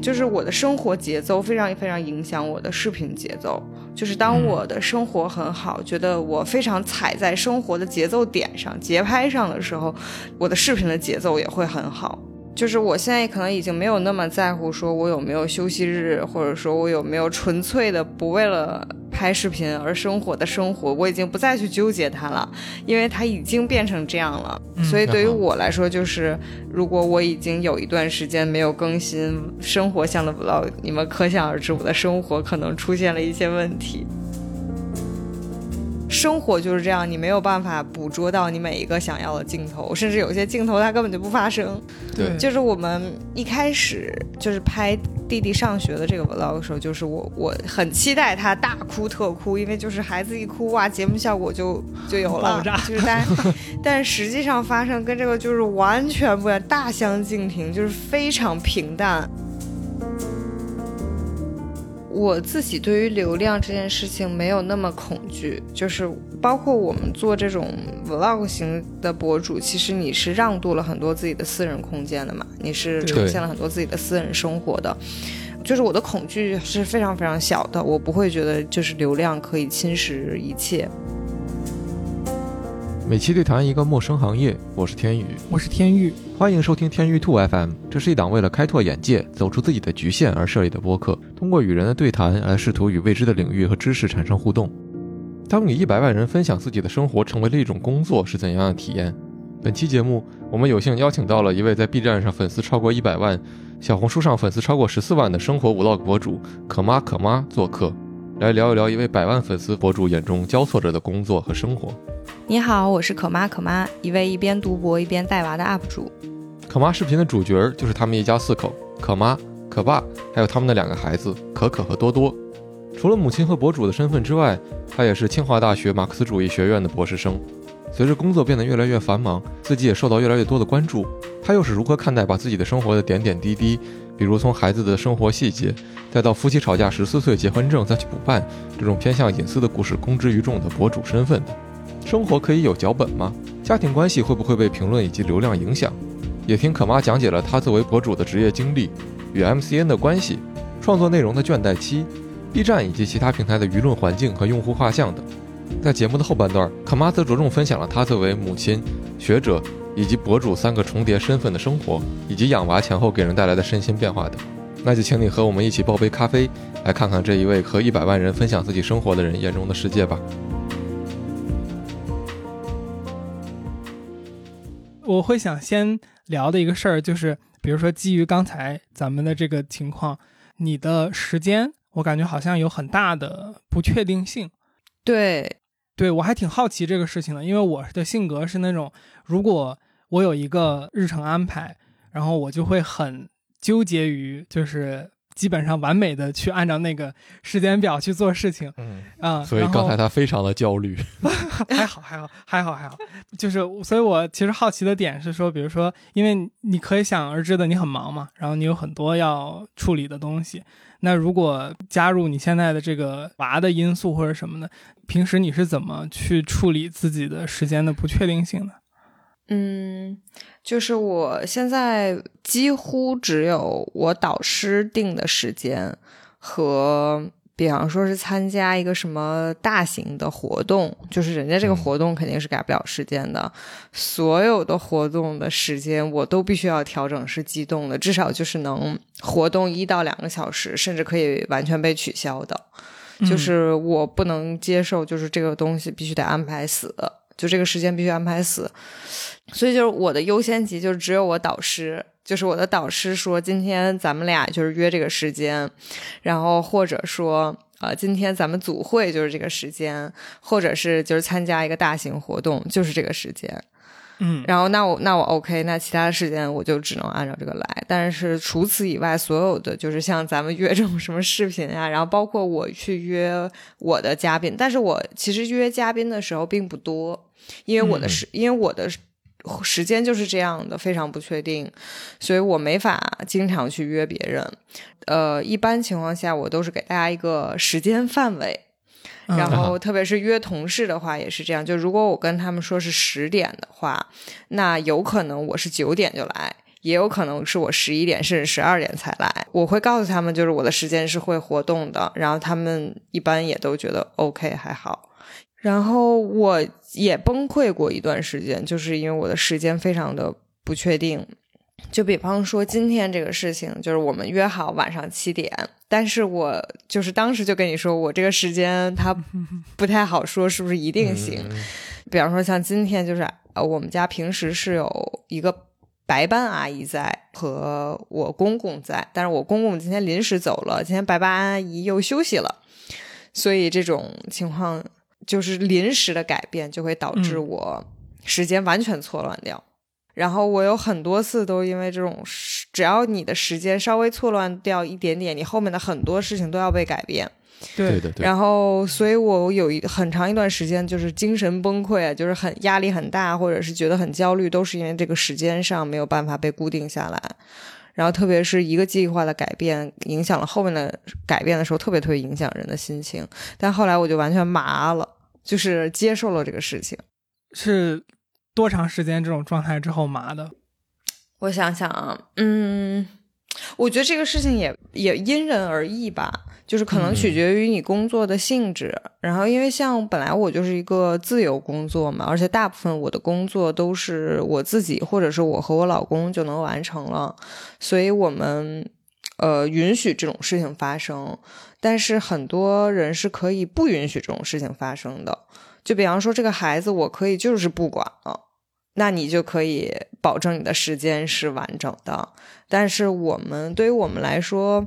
就是我的生活节奏非常非常影响我的视频节奏。就是当我的生活很好，觉得我非常踩在生活的节奏点上、节拍上的时候，我的视频的节奏也会很好。就是我现在可能已经没有那么在乎，说我有没有休息日，或者说我有没有纯粹的不为了拍视频而生活的生活，我已经不再去纠结它了，因为它已经变成这样了。所以对于我来说，就是如果我已经有一段时间没有更新生活向的 vlog，你们可想而知我的生活可能出现了一些问题。生活就是这样，你没有办法捕捉到你每一个想要的镜头，甚至有些镜头它根本就不发生。对，就是我们一开始就是拍弟弟上学的这个 vlog 的时候，就是我我很期待他大哭特哭，因为就是孩子一哭哇，节目效果就就有了，就是但 但实际上发生跟这个就是完全不一样，大相径庭，就是非常平淡。我自己对于流量这件事情没有那么恐惧，就是包括我们做这种 vlog 型的博主，其实你是让渡了很多自己的私人空间的嘛，你是呈现了很多自己的私人生活的，就是我的恐惧是非常非常小的，我不会觉得就是流量可以侵蚀一切。每期对谈一个陌生行业，我是天宇，我是天宇，欢迎收听天宇兔 FM。这是一档为了开拓眼界、走出自己的局限而设立的播客，通过与人的对谈来试图与未知的领域和知识产生互动。当你一百万人分享自己的生活成为了一种工作，是怎样的体验？本期节目，我们有幸邀请到了一位在 B 站上粉丝超过一百万、小红书上粉丝超过十四万的生活 Vlog 博主可妈可妈做客，来聊一聊一位百万粉丝博主眼中交错着的工作和生活。你好，我是可妈可妈，一位一边读博一边带娃的 UP 主。可妈视频的主角就是他们一家四口，可妈、可爸，还有他们的两个孩子可可和多多。除了母亲和博主的身份之外，她也是清华大学马克思主义学院的博士生。随着工作变得越来越繁忙，自己也受到越来越多的关注。她又是如何看待把自己的生活的点点滴滴，比如从孩子的生活细节，再到夫妻吵架十四岁结婚证再去补办这种偏向隐私的故事公之于众的博主身份的？生活可以有脚本吗？家庭关系会不会被评论以及流量影响？也听可妈讲解了她作为博主的职业经历与 MCN 的关系、创作内容的倦怠期、B 站以及其他平台的舆论环境和用户画像等。在节目的后半段，可妈则着重分享了她作为母亲、学者以及博主三个重叠身份的生活，以及养娃前后给人带来的身心变化等。那就请你和我们一起泡杯咖啡，来看看这一位和一百万人分享自己生活的人眼中的世界吧。我会想先聊的一个事儿，就是比如说基于刚才咱们的这个情况，你的时间，我感觉好像有很大的不确定性。对，对我还挺好奇这个事情的，因为我的性格是那种，如果我有一个日程安排，然后我就会很纠结于就是。基本上完美的去按照那个时间表去做事情，嗯。啊，所以刚才他非常的焦虑，还好还好。还好。还好，就是所以我其实好奇的点是说，比如说，因为你可以想而知的，你很忙嘛，然后你有很多要处理的东西，那如果加入你现在的这个娃的因素或者什么的，平时你是怎么去处理自己的时间的不确定性的？嗯，就是我现在几乎只有我导师定的时间和，比方说是参加一个什么大型的活动，就是人家这个活动肯定是改不了时间的。所有的活动的时间我都必须要调整是机动的，至少就是能活动一到两个小时，甚至可以完全被取消的。就是我不能接受，就是这个东西必须得安排死，就这个时间必须安排死。所以就是我的优先级就是只有我导师，就是我的导师说今天咱们俩就是约这个时间，然后或者说呃今天咱们组会就是这个时间，或者是就是参加一个大型活动就是这个时间，嗯，然后那我那我 OK，那其他的时间我就只能按照这个来，但是除此以外，所有的就是像咱们约这种什么视频啊，然后包括我去约我的嘉宾，但是我其实约嘉宾的时候并不多，因为我的是因为我的。时间就是这样的，非常不确定，所以我没法经常去约别人。呃，一般情况下，我都是给大家一个时间范围，然后特别是约同事的话也是这样。就如果我跟他们说是十点的话，那有可能我是九点就来，也有可能是我十一点甚至十二点才来。我会告诉他们，就是我的时间是会活动的，然后他们一般也都觉得 OK 还好。然后我也崩溃过一段时间，就是因为我的时间非常的不确定。就比方说今天这个事情，就是我们约好晚上七点，但是我就是当时就跟你说，我这个时间它 不太好说是不是一定行。嗯比方说像今天就是呃，我们家平时是有一个白班阿姨在和我公公在，但是我公公今天临时走了，今天白班阿姨又休息了，所以这种情况就是临时的改变就会导致嗯我时间完全错乱掉。然后我有很多次都因为这种，只要你的时间稍微错乱掉一点点，你后面的很多事情都要被改变。对对的对，然后，所以我有一很长一段时间就是精神崩溃啊，就是很压力很大，或者是觉得很焦虑，都是因为这个时间上没有办法被固定下来。然后，特别是一个计划的改变，影响了后面的改变的时候，特别特别影响人的心情。但后来我就完全麻了，就是接受了这个事情。是多长时间这种状态之后麻的？我想想啊，嗯，我觉得这个事情也也因人而异吧，就是可能取决于你工作的性质。然后，因为像本来我就是一个自由工作嘛，而且大部分我的工作都是我自己或者是我和我老公就能完成了，所以我们呃允许这种事情发生。但是很多人是可以不允许这种事情发生的，就比方说这个孩子，我可以就是不管了。那你就可以保证你的时间是完整的。但是我们对于我们来说，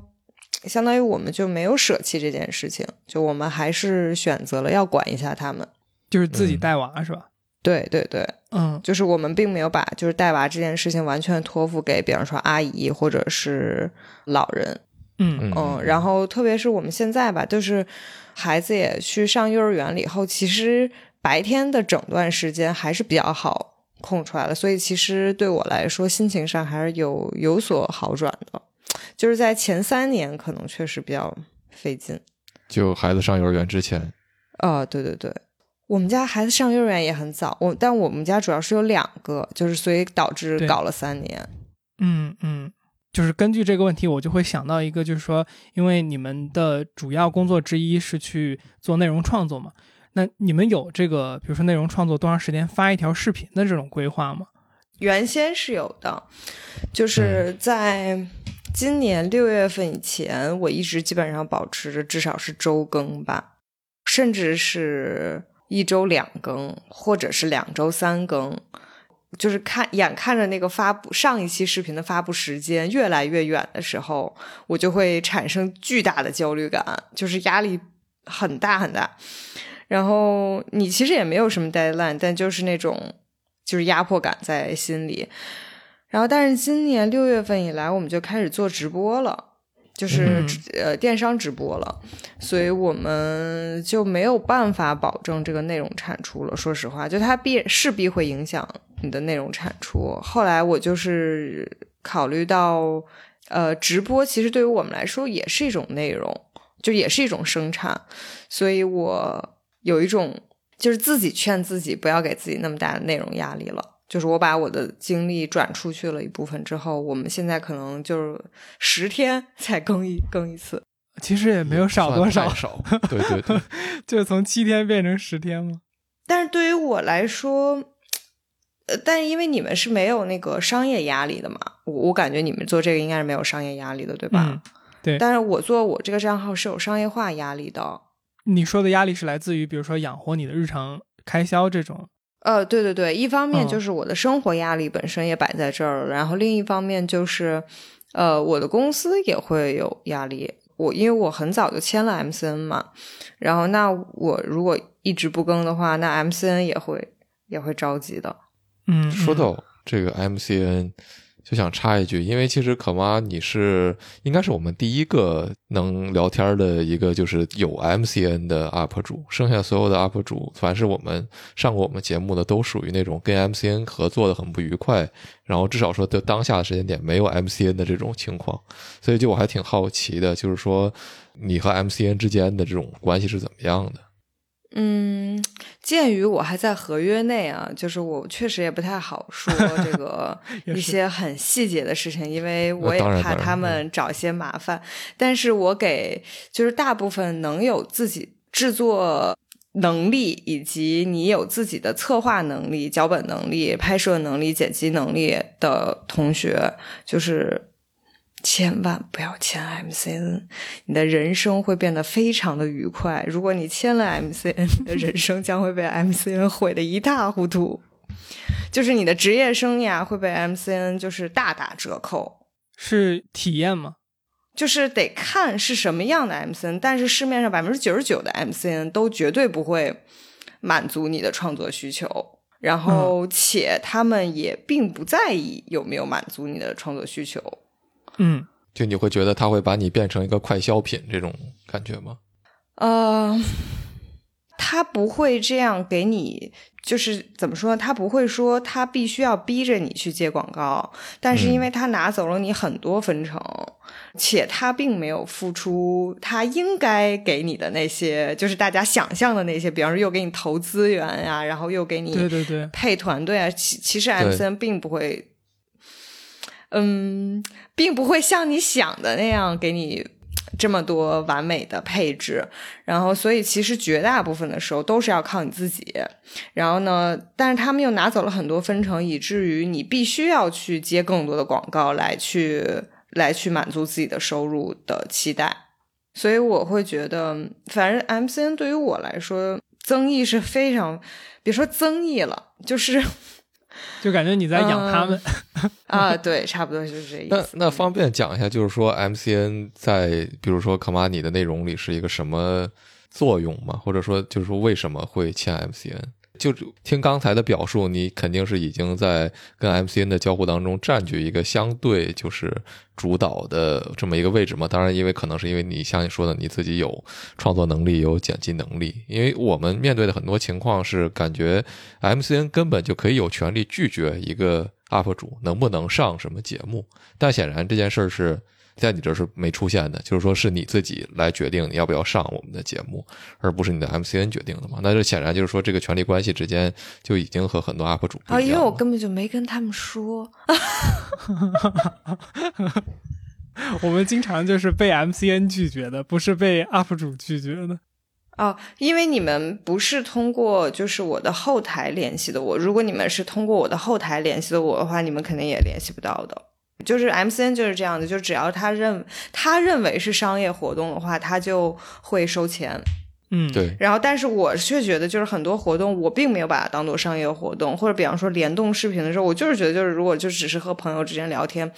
相当于我们就没有舍弃这件事情，就我们还是选择了要管一下他们。就是自己嗯带娃、是吧？对对对，嗯就是我们并没有把就是带娃这件事情完全托付给，比方说阿姨或者是老人。嗯嗯嗯，然后特别是我们现在吧，就是孩子也去上幼儿园了以后，其实白天的整段时间还是比较好空出来了，所以其实对我来说，心情上还是有有所好转的。就是在前三年，可能确实比较费劲。就孩子上幼儿园之前，啊、对对对，我们家孩子上幼儿园也很早，我但我们家主要是有两个，就是所以导致搞了三年。嗯嗯，就是根据这个问题，我就会想到一个，就是说，因为你们的主要工作之一是去做内容创作嘛，那你们有这个，比如说内容创作多长时间发一条视频的这种规划吗？原先是有的，就是在今年六月份以前，我一直基本上保持着至少是周更吧，甚至是一周两更，或者是两周三更。就是看眼看着那个发布上一期视频的发布时间越来越远的时候，我就会产生巨大的焦虑感，就是压力很大很大。然后你其实也没有什么 deadline，但就是那种就是压迫感在心里。然后，但是今年六月份以来，我们就开始做直播了，就是、嗯呃电商直播了，所以我们就没有办法保证这个内容产出了。说实话，就它必势必会影响你的内容产出。后来我就是考虑到，呃，直播其实对于我们来说也是一种内容，就也是一种生产，所以我有一种就是自己劝自己不要给自己那么大的内容压力了。就是我把我的精力转出去了一部分之后，我们现在可能就是十天 才更一更一次。其实也没有少多少少，对对对，就从七天变成十天吗？但是对于我来说，呃，但是因为你们是没有那个商业压力的嘛，我我感觉你们做这个应该是没有商业压力的，对吧？嗯对但是我做我这个账号是有商业化压力的。你说的压力是来自于，比如说养活你的日常开销这种。呃，对对对，一方面嗯就是我的生活压力本身也摆在这儿了，然后另一方面就是，呃，我的公司也会有压力。我因为我很早就签了 MCN 嘛，然后那我如果一直不更的话，那 MCN 也会也会着急的。嗯，说到这个 MCN，就想插一句，因为其实可妈你是应该是我们第一个能聊天的一个就是有 MCN 的 UP 主，剩下所有的 UP 主，凡是我们上过我们节目的，都属于那种跟 MCN 合作的很不愉快，然后至少说在当下的时间点没有 MCN 的这种情况，所以就我还挺好奇的，就是说你和 MCN 之间的这种关系是怎么样的？嗯，鉴于我还在合约内啊，就是我确实也不太好说这个 一些很细节的事情，因为我也怕他们找一些麻烦。但是我给就是大部分能有自己制作能力，以及你有自己的策划能力、脚本能力、拍摄能力、剪辑能力的同学，就是。千万不要签 MCN，你的人生会变得非常的愉快。如果你签了 MCN，你的人生将会被 MCN 毁得一塌糊涂，就是你的职业生涯会被 MCN 就是大打折扣。是体验吗？就是得看是什么样的 MCN，但是市面上百分之九十九的 MCN 都绝对不会满足你的创作需求，然后且他们也并不在意有没有满足你的创作需求。嗯，就你会觉得他会把你变成一个快消品这种感觉吗？呃，他不会这样给你，就是怎么说呢？他不会说他必须要逼着你去接广告，但是因为他拿走了你很多分成，且他并没有付出他应该给你的那些，就是大家想象的那些，比方说又给你投资源呀、然后又给你对对对，配团队啊，其其实对 MCN 并不会，嗯，并不会像你想的那样给你这么多完美的配置。然后，所以其实绝大部分的时候都是要靠你自己。然后呢，但是他们又拿走了很多分成，以至于你必须要去接更多的广告来去来去满足自己的收入的期待。所以我会觉得，反正 MCN 对于我来说，增益是非常，别说增益了，就是 就感觉你在养他们。啊，对，差不多就是这意那思。那方便讲一下，就是说 MCN 在比如说 Kamani 的内容里是一个什么作用吗？或者说就是说为什么会签 MCN？就听刚才的表述，你肯定是已经在跟 MCN 的交互当中占据一个相对就是主导的这么一个位置嘛。当然，因为可能是因为你像你说的，你自己有创作能力，有剪辑能力。因为我们面对的很多情况是，感觉 MCN 根本就可以有权利拒绝一个 UP 主能不能上什么节目，但显然这件事儿是在你这儿是没出现的，就是说是你自己来决定你要不要上我们的节目，而不是你的 MCN 决定的嘛。那就显然就是说这个权力关系之间就已经和很多 UP 主不啊，因为我。根本就没跟他们说。我们经常就是被 MCN 拒绝的，不是被 UP 主拒绝的。哦，因为你们不是通过就是我的后台联系的我，如果你们是通过我的后台联系的我的话，你们肯定也联系不到的。就是 MCN 就是这样的，就只要他认他认为是商业活动的话，他就会收钱。嗯，，对，然后，但是我却觉得，就是很多活动，我并没有把它当做商业活动，或者比方说联动视频的时候，我就是觉得，就是如果就只是和朋友之间聊天，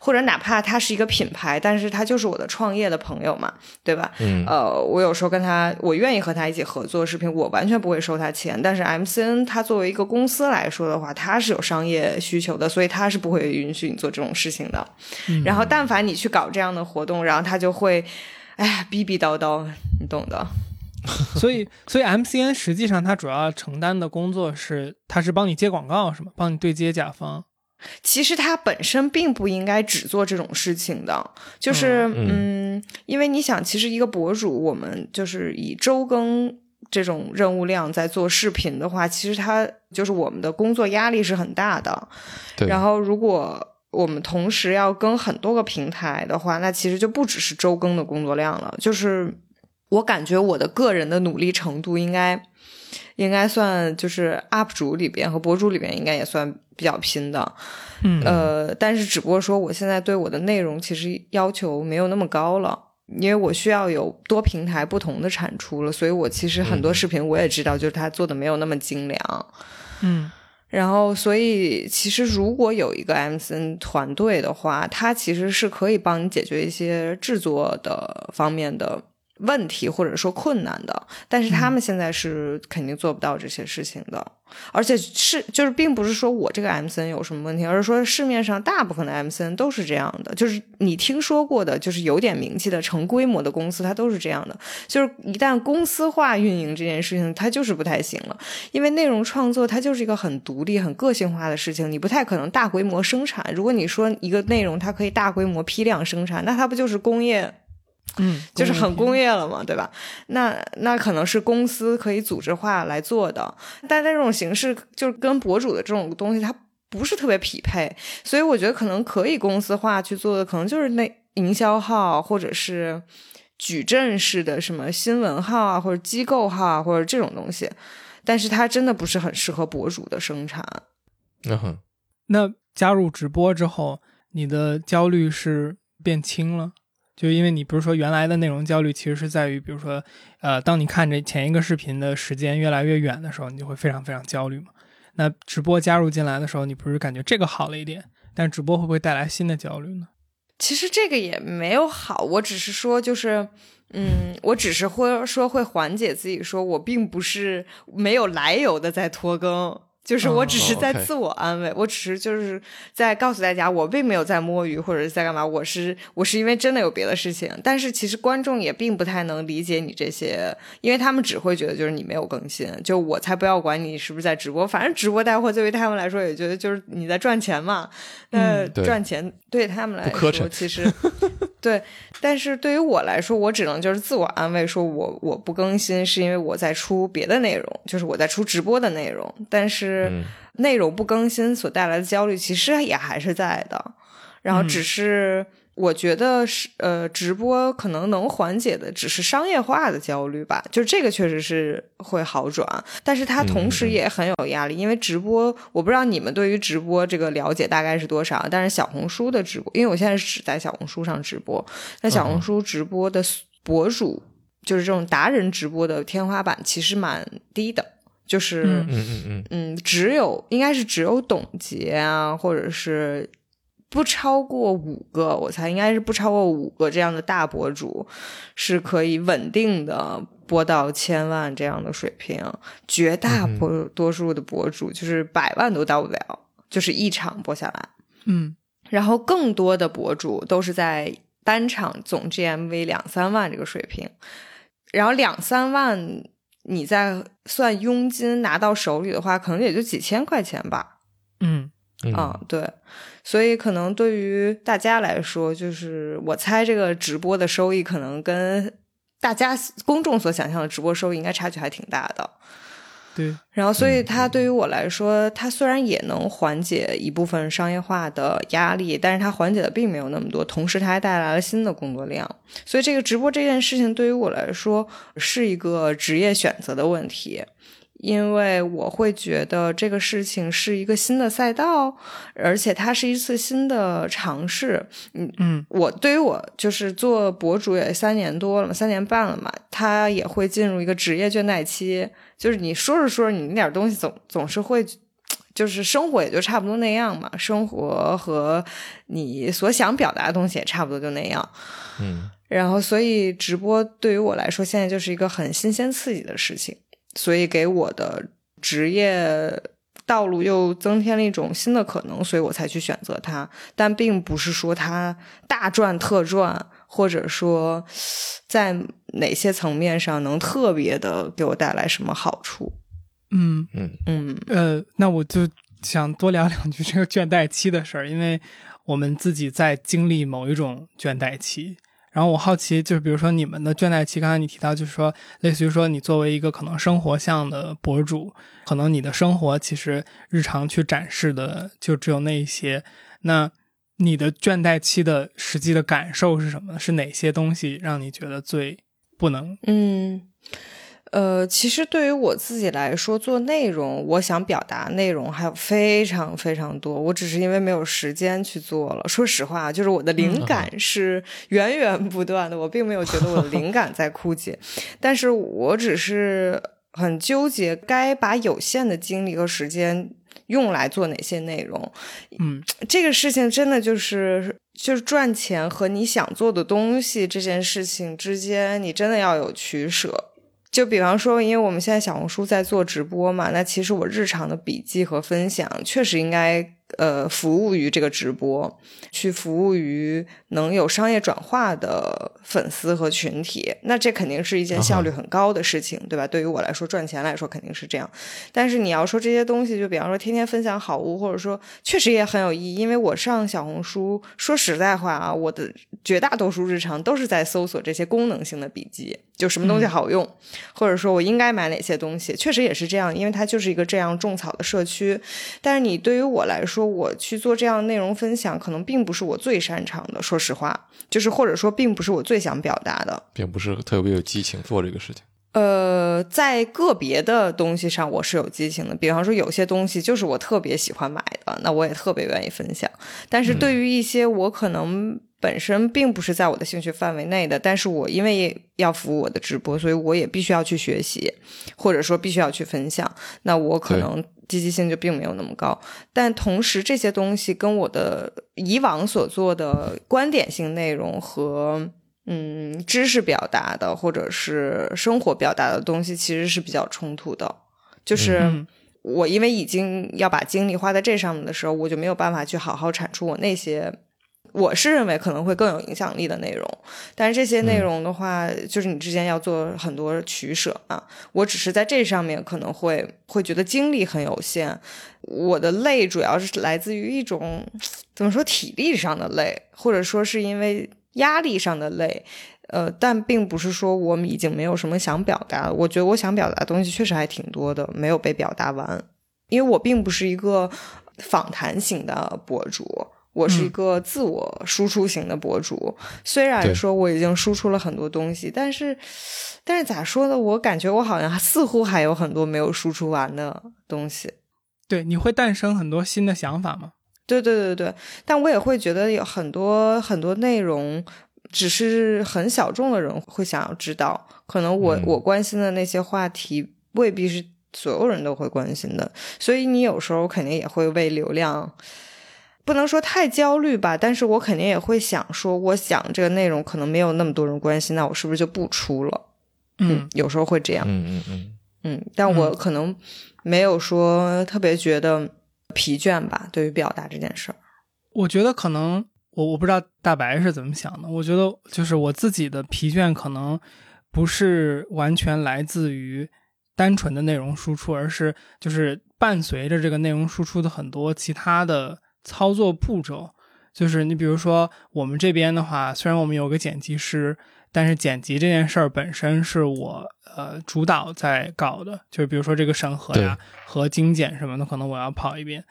或者哪怕他是一个品牌，但是他就是我的创业的朋友嘛，对吧？嗯，呃，我有时候跟他，我愿意和他一起合作视频，我完全不会收他钱。但是 MCN 他作为一个公司来说的话，他是有商业需求的，所以他是不会允许你做这种事情的。嗯然后，但凡你去搞这样的活动，然后他就会，哎呀，逼逼叨叨，你懂的。所以所以 MCN 实际上它主要承担的工作是，它是帮你接广告是吗？帮你对接甲方。其实它本身并不应该只做这种事情的，就是嗯嗯因为你想，其实一个博主，我们就是以周更这种任务量在做视频的话，其实它就是我们的工作压力是很大的。对，然后如果我们同时要更很多个平台的话，那其实就不只是周更的工作量了。就是我感觉我的个人的努力程度应该应该算就是 UP 主里边和博主里边应该也算比较拼的。嗯呃，但是只不过说我现在对我的内容其实要求没有那么高了。因为我需要有多平台不同的产出了，所以我其实很多嗯视频我也知道，就是他做的没有那么精良。嗯然后，所以其实如果有一个 MCN 团队的话，它其实是可以帮你解决一些制作的方面的问题或者说困难的。但是他们现在是肯定做不到这些事情的，而且是就是并不是说我这个 MCN 有什么问题，而是说市面上大部分的 MCN 都是这样的，就是你听说过的，就是有点名气的成规模的公司，它都是这样的。就是一旦公司化运营这件事情，它就是不太行了。因为内容创作它就是一个很独立、很个性化的事情，你不太可能大规模生产。如果你说一个内容它可以大规模批量生产，那它不就是工业嗯，就是很工业业了嘛，对吧？那那可能是公司可以组织化来做的，但这种形式就是跟博主的这种东西，它不是特别匹配，所以我觉得可能可以公司化去做的，可能就是那营销号或者是矩阵式的什么新闻号啊，或者机构号啊，或者这种东西，但是它真的不是很适合博主的生产。嗯哼，那加入直播之后，你的焦虑是变轻了？就因为你不是说原来的内容焦虑，其实是在于，比如说，呃，当你看着前一个视频的时间越来越远的时候，你就会非常非常焦虑嘛。那直播加入进来的时候，你不是感觉这个好了一点，但直播会不会带来新的焦虑呢？其实这个也没有好，我只是说，就是，嗯，我只是会说会缓解自己，说我并不是没有来由的在拖更，就是我只是在自我安慰，我只是就是在告诉大家，我并没有在摸鱼或者是在干嘛，我是我是因为真的有别的事情，但是其实观众也并不太能理解你这些，因为他们只会觉得就是你没有更新，就我才不要管你是不是在直播，反正直播带货对于他们来说也觉得就是你在赚钱嘛，那赚钱对他们来说其实 对，但是对于我来说，我只能就是自我安慰，说我我不更新是因为我在出别的内容，就是我在出直播的内容，但是嗯内容不更新所带来的焦虑，其实也还是在的。然后只是我觉得是呃，直播可能能缓解的只是商业化的焦虑吧，就这个确实是会好转，但是它同时也很有压力，因为直播我不知道你们对于直播这个了解大概是多少，但是小红书的直播，因为我现在是只在小红书上直播，那小红书直播的博主。就是这种达人直播的天花板其实蛮低的，就是嗯嗯嗯嗯，嗯，只有应该是只有董洁啊，或者是不超过五个，我猜应该是不超过五个这样的大博主是可以稳定的播到千万这样的水平。绝大嗯多多数的博主就是百万都到不了，就是一场播下来。嗯然后更多的博主都是在单场总 GMV 两三万这个水平，然后两三万你再算佣金拿到手里的话，可能也就几千块钱吧。嗯嗯啊，对，所以可能对于大家来说，就是我猜这个直播的收益可能跟大家公众所想象的直播收益应该差距还挺大的。对，然后，所以嗯它对于我来说，它虽然也能缓解一部分商业化的压力，但是它缓解的并没有那么多，同时它还带来了新的工作量。所以，这个直播这件事情对于我来说是一个职业选择的问题，因为我会觉得这个事情是一个新的赛道，而且它是一次新的尝试。嗯嗯我对于我就是做博主也三年多了嘛，三年半了嘛，他也会进入一个职业倦怠期。就是你说着说着，你那点东西总总是会，就是生活也就差不多那样嘛，生活和你所想表达的东西也差不多就那样。嗯然后，所以直播对于我来说，现在就是一个很新鲜刺激的事情，所以给我的职业道路又增添了一种新的可能，所以我才去选择它。但并不是说它大赚特赚，或者说在哪些层面上能特别的给我带来什么好处。嗯嗯嗯呃，那我就想多聊两句这个 倦怠期的事儿，因为我们自己在经历某一种倦怠期。然后我好奇，就是比如说你们的倦怠期，刚才你提到，就是说，类似于说你作为一个可能生活向的博主，可能你的生活其实日常去展示的就只有那一些。那你的倦怠期的实际的感受是什么呢？是哪些东西让你觉得最不能？嗯。呃，其实对于我自己来说，做内容，我想表达内容还有非常非常多，我只是因为没有时间去做了。说实话，就是我的灵感是源源不断的，我并没有觉得我的灵感在枯竭，但是我只是很纠结，该把有限的精力和时间用来做哪些内容。嗯这个事情真的就是就是赚钱和你想做的东西这件事情之间，你真的要有取舍。就比方说，因为我们现在小红书在做直播嘛，那其实我日常的笔记和分享确实应该呃，服务于这个直播，去服务于能有商业转化的粉丝和群体，那这肯定是一件效率很高的事情，对吧？对于我来说，赚钱来说肯定是这样。但是你要说这些东西，就比方说天天分享好物，或者说确实也很有意义。因为我上小红书，说实在话啊，我的绝大多数日常都是在搜索这些功能性的笔记，就什么东西好用，或者说我应该买哪些东西，确实也是这样，因为它就是一个这样种草的社区。但是你对于我来说，我去做这样的内容分享，可能并不是我最擅长的。说实话，就是或者说，并不是我最想表达的，并不是特别有激情做这个事情。呃，在个别的东西上，我是有激情的。比方说，有些东西就是我特别喜欢买的，那我也特别愿意分享。但是对于一些我可能本身并不是在我的兴趣范围内的，但是我因为要服务我的直播，所以我也必须要去学习，或者说必须要去分享。那我可能。积极性就并没有那么高，但同时这些东西跟我的以往所做的观点性内容和嗯知识表达的或者是生活表达的东西其实是比较冲突的。就是我因为已经要把精力花在这上面的时候，我就没有办法去好好产出我那些。我是认为可能会更有影响力的内容，但是这些内容的话，就是你之间要做很多取舍啊。我只是在这上面可能会会觉得精力很有限，我的累主要是来自于一种怎么说体力上的累，或者说是因为压力上的累，呃，但并不是说我们已经没有什么想表达。我觉得我想表达的东西确实还挺多的，没有被表达完，因为我并不是一个访谈型的博主。我是一个自我输出型的博主，虽然说我已经输出了很多东西，但是，但是咋说呢？我感觉我好像似乎还有很多没有输出完的东西。对，你会诞生很多新的想法吗？对对对对，但我也会觉得有很多很多内容，只是很小众的人会想要知道。可能我我关心的那些话题，未必是所有人都会关心的。所以你有时候肯定也会为流量。不能说太焦虑吧，但是我肯定也会想说，我想这个内容可能没有那么多人关心，那我是不是就不出了？嗯，有时候会这样。嗯嗯嗯嗯，但我可能没有说特别觉得疲倦吧，对于表达这件事儿。我觉得可能我我不知道大白是怎么想的。我觉得就是我自己的疲倦可能不是完全来自于单纯的内容输出，而是就是伴随着这个内容输出的很多其他的。操作步骤就是你比如说我们这边的话，虽然我们有个剪辑师，但是剪辑这件事儿本身是我呃主导在搞的，就是比如说这个审核呀和精简什么的，可能我要跑一遍。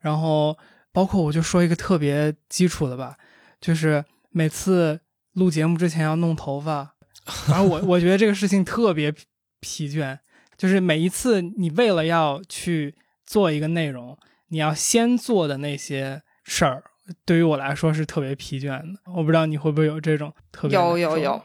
然后包括我就说一个特别基础的吧，就是每次录节目之前要弄头发，反正我我觉得这个事情特别疲倦，就是每一次你为了要去做一个内容。你要先做的那些事儿，对于我来说是特别疲倦的。我不知道你会不会有这种特别有有有，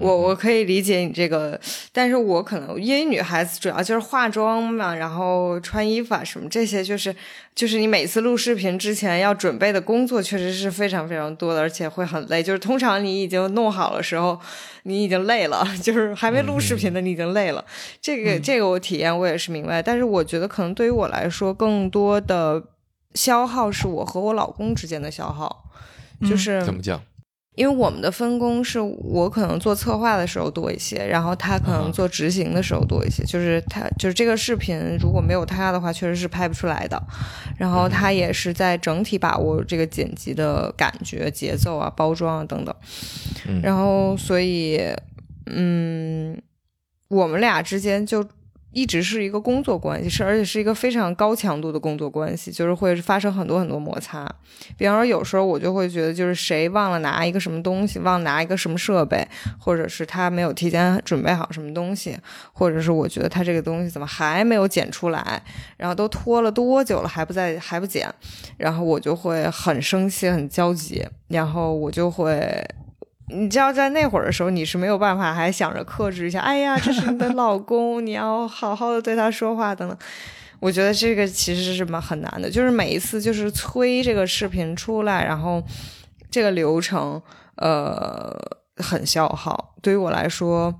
我我可以理解你这个，但是我可能因为女孩子主要就是化妆嘛，然后穿衣服啊什么这些，就是就是你每次录视频之前要准备的工作确实是非常非常多的，而且会很累。就是通常你已经弄好了时候。你已经累了，就是还没录视频的，你已经累了。这个这个我体验我也是明白，但是我觉得可能对于我来说，更多的消耗是我和我老公之间的消耗，就是怎么讲？因为我们的分工是我可能做策划的时候多一些，然后他可能做执行的时候多一些。就是他就是这个视频如果没有他的话，确实是拍不出来的。然后他也是在整体把握这个剪辑的感觉、节奏啊、包装啊等等。然后所以，嗯，我们俩之间就。一直是一个工作关系，是而且是一个非常高强度的工作关系，就是会发生很多很多摩擦。比方说，有时候我就会觉得，就是谁忘了拿一个什么东西，忘拿一个什么设备，或者是他没有提前准备好什么东西，或者是我觉得他这个东西怎么还没有剪出来，然后都拖了多久了还不在还不剪，然后我就会很生气很焦急，然后我就会。你知道，在那会儿的时候，你是没有办法还想着克制一下。哎呀，这是你的老 公，你要好好的对他说话等等。我觉得这个其实是蛮很难的，就是每一次就是催这个视频出来，然后这个流程呃很消耗。对于我来说，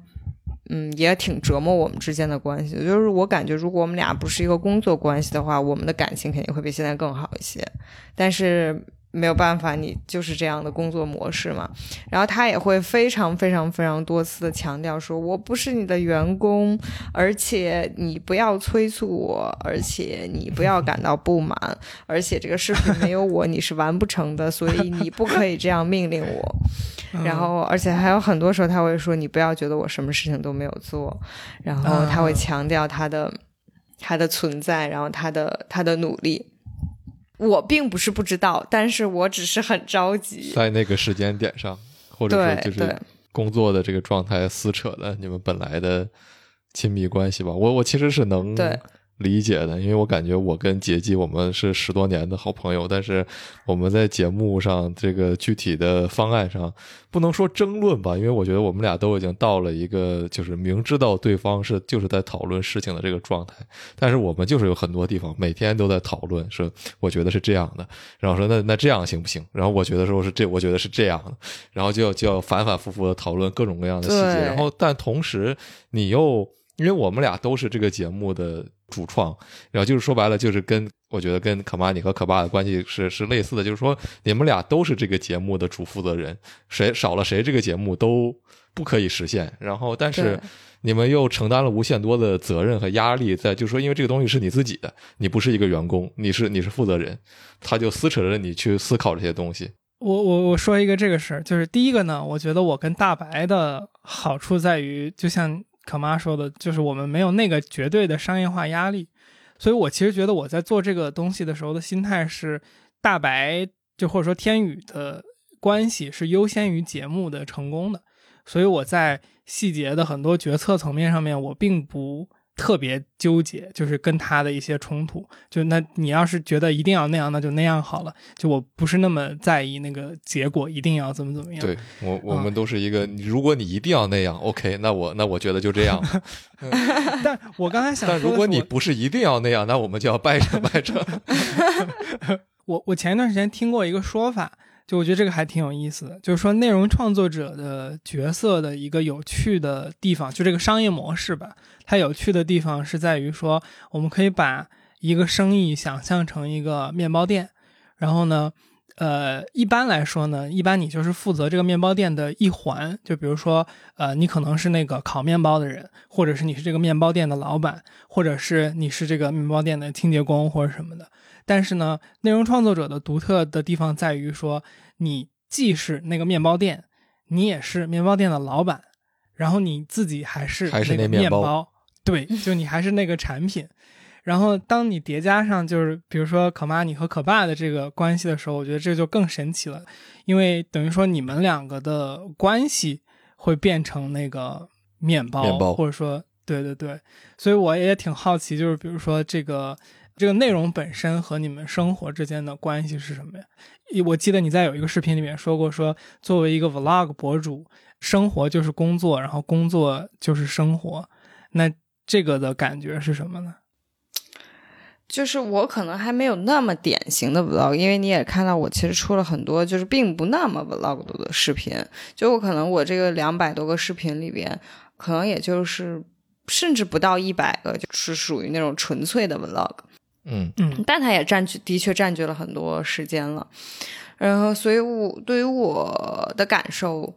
嗯，也挺折磨我们之间的关系。就是我感觉，如果我们俩不是一个工作关系的话，我们的感情肯定会比现在更好一些。但是没有办法，你就是这样的工作模式嘛。然后他也会非常非常非常多次的强调说，我不是你的员工，而且你不要催促我，而且你不要感到不满，而且这个视频没有我你是完不成的，所以你不可以这样命令我。然后，而且还有很多时候他会说，你不要觉得我什么事情都没有做，然后他会强调他的他的存在，然后他的他的努力。我并不是不知道，但是我只是很着急。在那个时间点上，或者说就是工作的这个状态撕扯了你们本来的亲密关系吧。我我其实是能对理解的，因为我感觉我跟杰基我们是十多年的好朋友，但是我们在节目上这个具体的方案上不能说争论吧，因为我觉得我们俩都已经到了一个就是明知道对方是就是在讨论事情的这个状态，但是我们就是有很多地方每天都在讨论，说我觉得是这样的，然后说那那这样行不行？然后我觉得说是这，我觉得是这样的，然后就要就要反反复复的讨论各种各样的细节，然后但同时你又因为我们俩都是这个节目的主创，然后就是说白了就是跟我觉得跟可妈你和可爸的关系是是类似的，就是说你们俩都是这个节目的主负责人，谁少了谁这个节目都不可以实现，然后但是。你们又承担了无限多的责任和压力，在就是说，因为这个东西是你自己的，你不是一个员工，你是你是负责人，他就撕扯着你去思考这些东西。我我我说一个这个事儿，就是第一个呢，我觉得我跟大白的好处在于，就像可妈说的，就是我们没有那个绝对的商业化压力，所以我其实觉得我在做这个东西的时候的心态是，大白就或者说天宇的关系是优先于节目的成功的，所以我在细节的很多决策层面上面，我并不。特别纠结，就是跟他的一些冲突。就那你要是觉得一定要那样，那就那样好了。就我不是那么在意那个结果，一定要怎么怎么样。对我，我们都是一个，如果你一定要那样，OK，那我那我觉得就这样。但我刚才想但如果你不是一定要那样，那我们就要掰扯掰扯。我我前一段时间听过一个说法，就我觉得这个还挺有意思的，就是说内容创作者的角色的一个有趣的地方，就这个商业模式吧。它有趣的地方是在于说，我们可以把一个生意想象成一个面包店，然后呢，呃，一般来说呢，一般你就是负责这个面包店的一环，就比如说，呃，你可能是那个烤面包的人，或者是你是这个面包店的老板，或者是你是这个面包店的清洁工或者什么的。但是呢，内容创作者的独特的地方在于说，你既是那个面包店，你也是面包店的老板，然后你自己还是还是那个那面包包，对，就你还是那个产品。然后当你叠加上就是比如说可妈你和可爸的这个关系的时候，我觉得这就更神奇了，因为等于说你们两个的关系会变成那个面包，面包或者说对对对，所以我也挺好奇，就是比如说这个这个内容本身和你们生活之间的关系是什么呀？我记得你在有一个视频里面说过，说作为一个 vlog 博主，生活就是工作，然后工作就是生活，那这个的感觉是什么呢？就是我可能还没有那么典型的 vlog，因为你也看到我其实出了很多就是并不那么 vlog 的视频，就我可能我这个两百多个视频里边，可能也就是甚至不到一百个，就是属于那种纯粹的 vlog。嗯嗯但它也占据，的确占据了很多时间了。然后，所以我对于我的感受，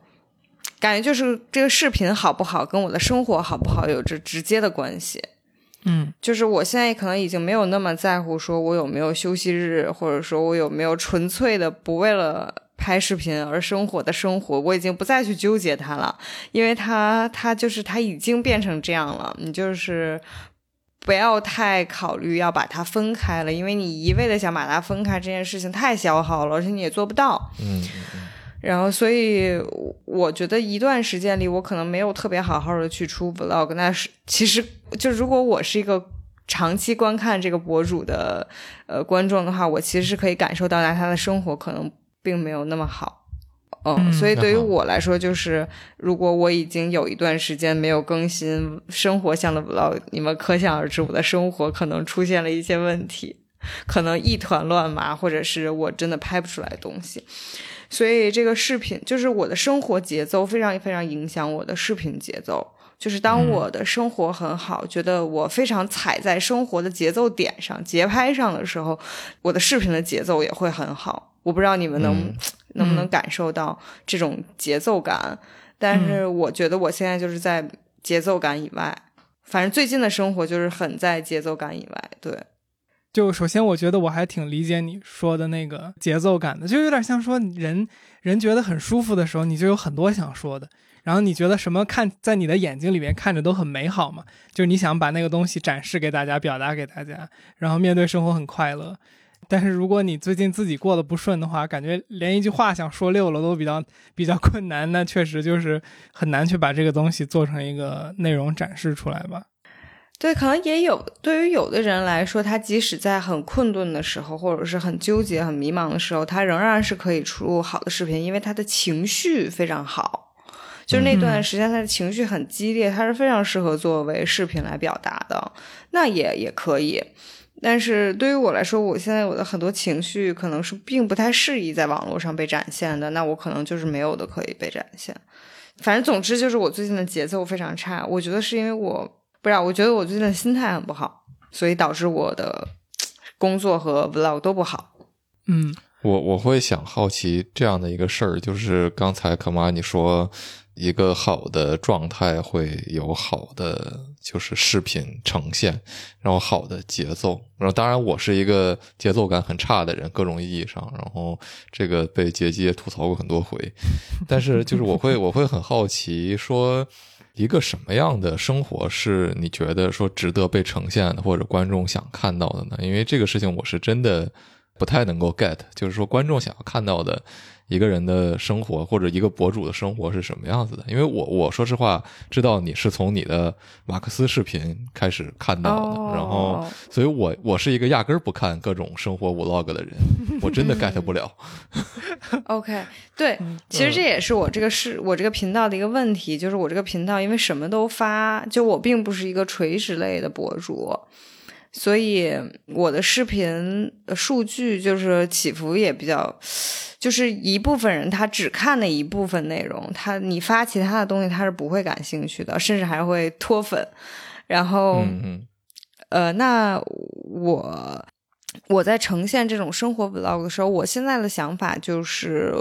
感觉就是这个视频好不好，跟我的生活好不好有着直接的关系。嗯就是我现在可能已经没有那么在乎，说我有没有休息日，或者说我有没有纯粹的不为了拍视频而生活的生活，我已经不再去纠结它了，因为它它就是它已经变成这样了，你就是。不要太考虑要把它分开了，因为你一味的想把它分开，这件事情太消耗了，而且你也做不到。嗯嗯然后，所以我觉得一段时间里，我可能没有特别好好的去出 vlog。那是其实就如果我是一个长期观看这个博主的呃观众的话，我其实是可以感受到他的生活可能并没有那么好。嗯，嗯所以对于我来说，就是如果我已经有一段时间没有更新生活向的 vlog，你们可想而知，我的生活可能出现了一些问题，可能一团乱麻，或者是我真的拍不出来东西。所以这个视频就是我的生活节奏非常非常影响我的视频节奏。就是当嗯我的生活很好，觉得我非常踩在生活的节奏点上、节拍上的时候，我的视频的节奏也会很好。我不知道你们能、嗯能不能嗯感受到这种节奏感，但是我觉得我现在就是在节奏感以外，反正最近的生活就是很在节奏感以外。对，就首先，我觉得我还挺理解你说的那个节奏感的，就有点像说人人觉得很舒服的时候，你就有很多想说的，然后你觉得什么看在你的眼睛里面看着都很美好嘛，就是你想把那个东西展示给大家，表达给大家，然后面对生活很快乐。但是如果你最近自己过得不顺的话，感觉连一句话想说溜了都比较比较困难，那确实就是很难去把这个东西做成一个内容展示出来吧。对，可能也有对于有的人来说，他即使在很困顿的时候，或者是很纠结、很迷茫的时候，他仍然是可以出入好的视频，因为他的情绪非常好。就是那段嗯时间，他的情绪很激烈，他是非常适合作为视频来表达的，那也也可以。但是对于我来说，我现在我的很多情绪可能是并不太适宜在网络上被展现的，那我可能就是没有的可以被展现。反正总之就是我最近的节奏非常差，我觉得是因为我不知道，我觉得我最近的心态很不好，所以导致我的工作和 vlog 都不好。嗯我我会想好奇这样的一个事儿，就是刚才可妈你说一个好的状态会有好的就是视频呈现，然后好的节奏，然后当然我是一个节奏感很差的人，各种意义上，然后这个被杰基也吐槽过很多回，但是就是我会我会很好奇说。一个什么样的生活是你觉得说值得被呈现的，或者观众想看到的呢？因为这个事情我是真的不太能够 get，就是说观众想要看到的一个人的生活或者一个博主的生活是什么样子的。因为我我说实话知道你是从你的马克思视频开始看到的，哦然后所以我我是一个压根儿不看各种生活 vlog 的人，我真的 get 不了。OK，对，其实这也是我这个是我这个频道的一个问题，就是我这个频道因为什么都发，就我并不是一个垂直类的博主，所以我的视频呃数据就是起伏也比较，就是一部分人他只看那一部分内容，他你发其他的东西他是不会感兴趣的，甚至还会脱粉，然后。嗯嗯呃，那我我在呈现这种生活 vlog 的时候，我现在的想法就是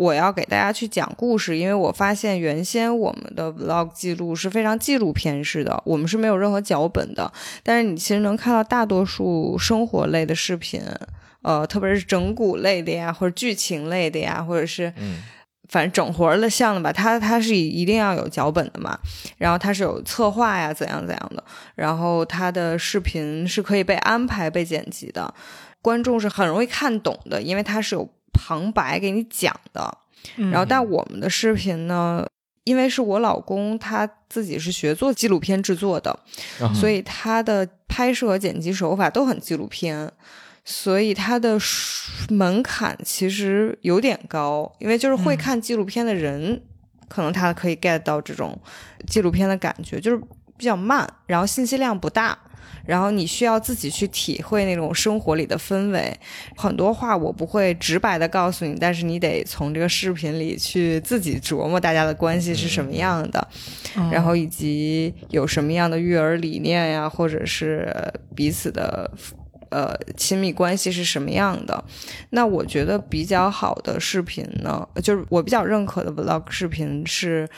我要给大家去讲故事，因为我发现原先我们的 vlog 记录是非常纪录片式的，我们是没有任何脚本的。但是你其实能看到大多数生活类的视频，呃，特别是整蛊类的呀，或者剧情类的呀，或者是嗯反正整活儿的像的吧，它它是一定要有脚本的嘛，然后它是有策划呀，怎样怎样的，然后它的视频是可以被安排、被剪辑的，观众是很容易看懂的，因为它是有旁白给你讲的。嗯，然后，但我们的视频呢，因为是我老公他自己是学做纪录片制作的，嗯，所以他的拍摄和剪辑手法都很纪录片，所以他的门槛其实有点高，因为就是会嗯看纪录片的人，可能他可以 get 到这种纪录片的感觉，就是比较慢，然后信息量不大。然后你需要自己去体会那种生活里的氛围，很多话我不会直白的告诉你，但是你得从这个视频里去自己琢磨大家的关系是什么样的。嗯然后以及有什么样的育儿理念呀，或者是彼此的呃亲密关系是什么样的。那我觉得比较好的视频呢，就是我比较认可的 vlog 视频是，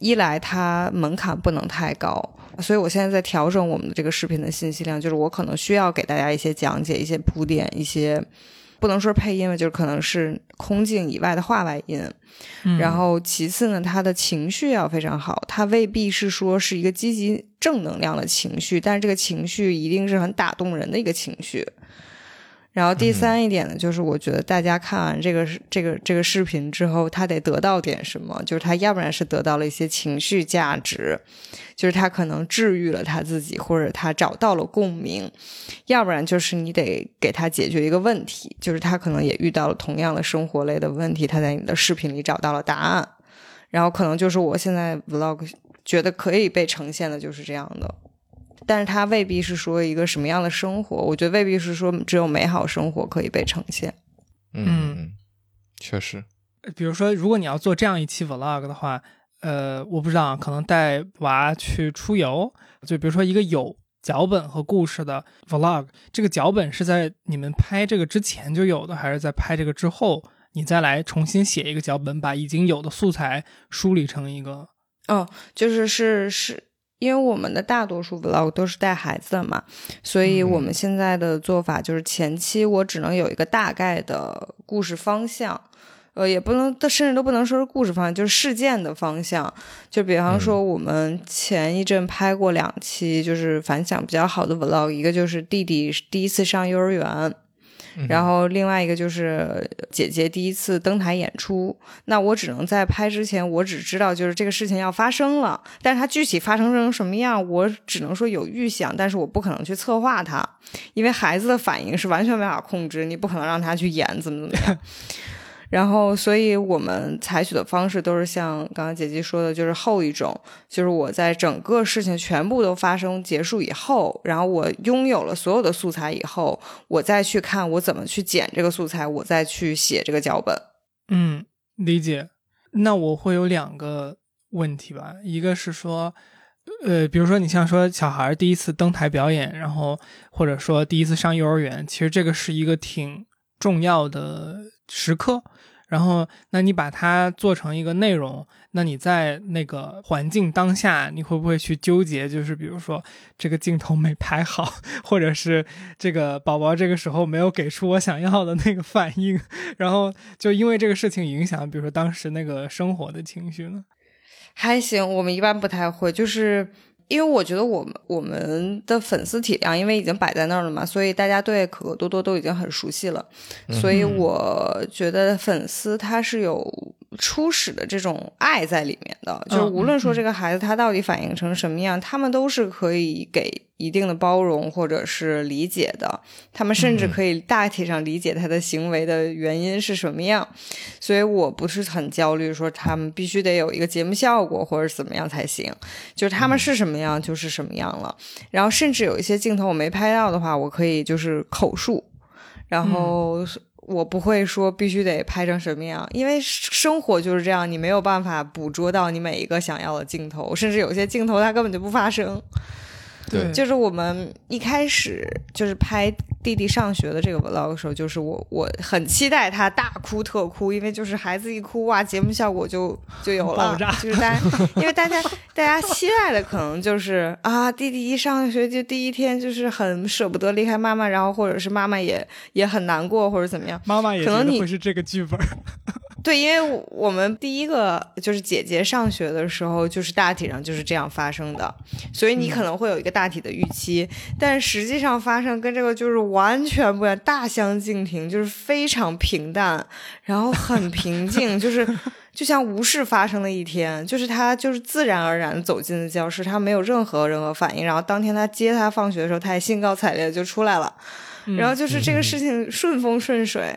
一来它门槛不能太高。所以我现在在调整我们的这个视频的信息量，就是我可能需要给大家一些讲解、一些铺垫、一些不能说配音吧，就是可能是空镜以外的话外音。嗯然后其次呢，他的情绪要非常好，他未必是说是一个积极正能量的情绪，但是这个情绪一定是很打动人的一个情绪。然后第三一点呢，就是我觉得大家看完这个这个这个视频之后，他得得到点什么，就是他要不然是得到了一些情绪价值，就是他可能治愈了他自己，或者他找到了共鸣，要不然就是你得给他解决一个问题，就是他可能也遇到了同样的生活类的问题，他在你的视频里找到了答案，然后可能就是我现在 vlog 觉得可以被呈现的就是这样的。但是它未必是说一个什么样的生活，我觉得未必是说只有美好生活可以被呈现。嗯嗯，确实，比如说，如果你要做这样一期 vlog 的话，呃，我不知道，可能带娃去出游，就比如说一个有脚本和故事的 vlog，这个脚本是在你们拍这个之前就有的，还是在拍这个之后，你再来重新写一个脚本，把已经有的素材梳理成一个？哦，就是是是。因为我们的大多数 vlog 都是带孩子的嘛，所以我们现在的做法就是前期我只能有一个大概的故事方向，呃，也不能，甚至都不能说是故事方向，就是事件的方向。就比方说，我们前一阵拍过两期，就是反响比较好的 vlog，一个就是弟弟第一次上幼儿园。然后另外一个就是姐姐第一次登台演出，那我只能在拍之前，我只知道就是这个事情要发生了，但是它具体发生成什么样，我只能说有预想，但是我不可能去策划它，因为孩子的反应是完全没法控制，你不可能让他去演怎么怎么样。然后，所以我们采取的方式都是像刚刚姐姐说的，就是后一种，就是我在整个事情全部都发生结束以后，然后我拥有了所有的素材以后，我再去看我怎么去剪这个素材，我再去写这个脚本。嗯，理解。那我会有两个问题吧，一个是说，呃，比如说你像说小孩第一次登台表演，然后或者说第一次上幼儿园，其实这个是一个挺重要的时刻。然后，那你把它做成一个内容，那你在那个环境当下，你会不会去纠结？就是比如说，这个镜头没拍好，或者是这个宝宝这个时候没有给出我想要的那个反应，然后就因为这个事情影响，比如说当时那个生活的情绪呢？还行，我们一般不太会，就是。因为我觉得我们我们的粉丝体量，因为已经摆在那儿了嘛，所以大家对可可多多都已经很熟悉了。所以我觉得粉丝他是有初始的这种爱在里面的，就是无论说这个孩子他到底反应成什么样，他们都是可以给。一定的包容或者是理解的，他们甚至可以大体上理解他的行为的原因是什么样，所以我不是很焦虑，说他们必须得有一个节目效果或者怎么样才行，就是他们是什么样就是什么样了。然后甚至有一些镜头我没拍到的话，我可以就是口述，然后我不会说必须得拍成什么样，因为生活就是这样，你没有办法捕捉到你每一个想要的镜头，甚至有些镜头它根本就不发生。对，就是我们一开始就是拍弟弟上学的这个 vlog 的时候，就是我我很期待他大哭特哭，因为就是孩子一哭哇，节目效果就就有了，就是大家 因为大家大家期待的可能就是啊，弟弟一上学就第一天就是很舍不得离开妈妈，然后或者是妈妈也也很难过或者怎么样，妈妈也可能你会是这个剧本。对，因为我们第一个就是姐姐上学的时候，就是大体上就是这样发生的，所以你可能会有一个大体的预期，但实际上发生跟这个就是完全不一样，大相径庭，就是非常平淡，然后很平静，就是 就像无事发生的一天，就是他就是自然而然走进了教室，他没有任何任何反应，然后当天他接他放学的时候，他也兴高采烈的就出来了，然后就是这个事情顺风顺水。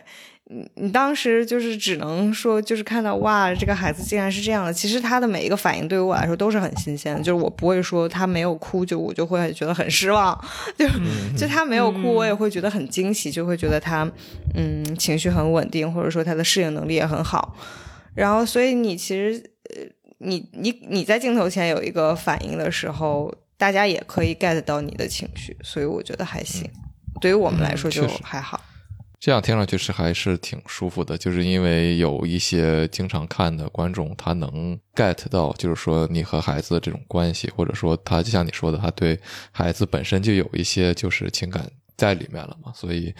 你你当时就是只能说，就是看到哇，这个孩子竟然是这样的。其实他的每一个反应对于我来说都是很新鲜的，就是我不会说他没有哭，就我就会觉得很失望。就就他没有哭，我也会觉得很惊喜，就会觉得他嗯情绪很稳定，或者说他的适应能力也很好。然后，所以你其实呃，你你你在镜头前有一个反应的时候，大家也可以 get 到你的情绪，所以我觉得还行。对于我们来说就还好。这样听上去是还是挺舒服的，就是因为有一些经常看的观众，他能 get 到，就是说你和孩子的这种关系，或者说他就像你说的，他对孩子本身就有一些就是情感在里面了嘛，所以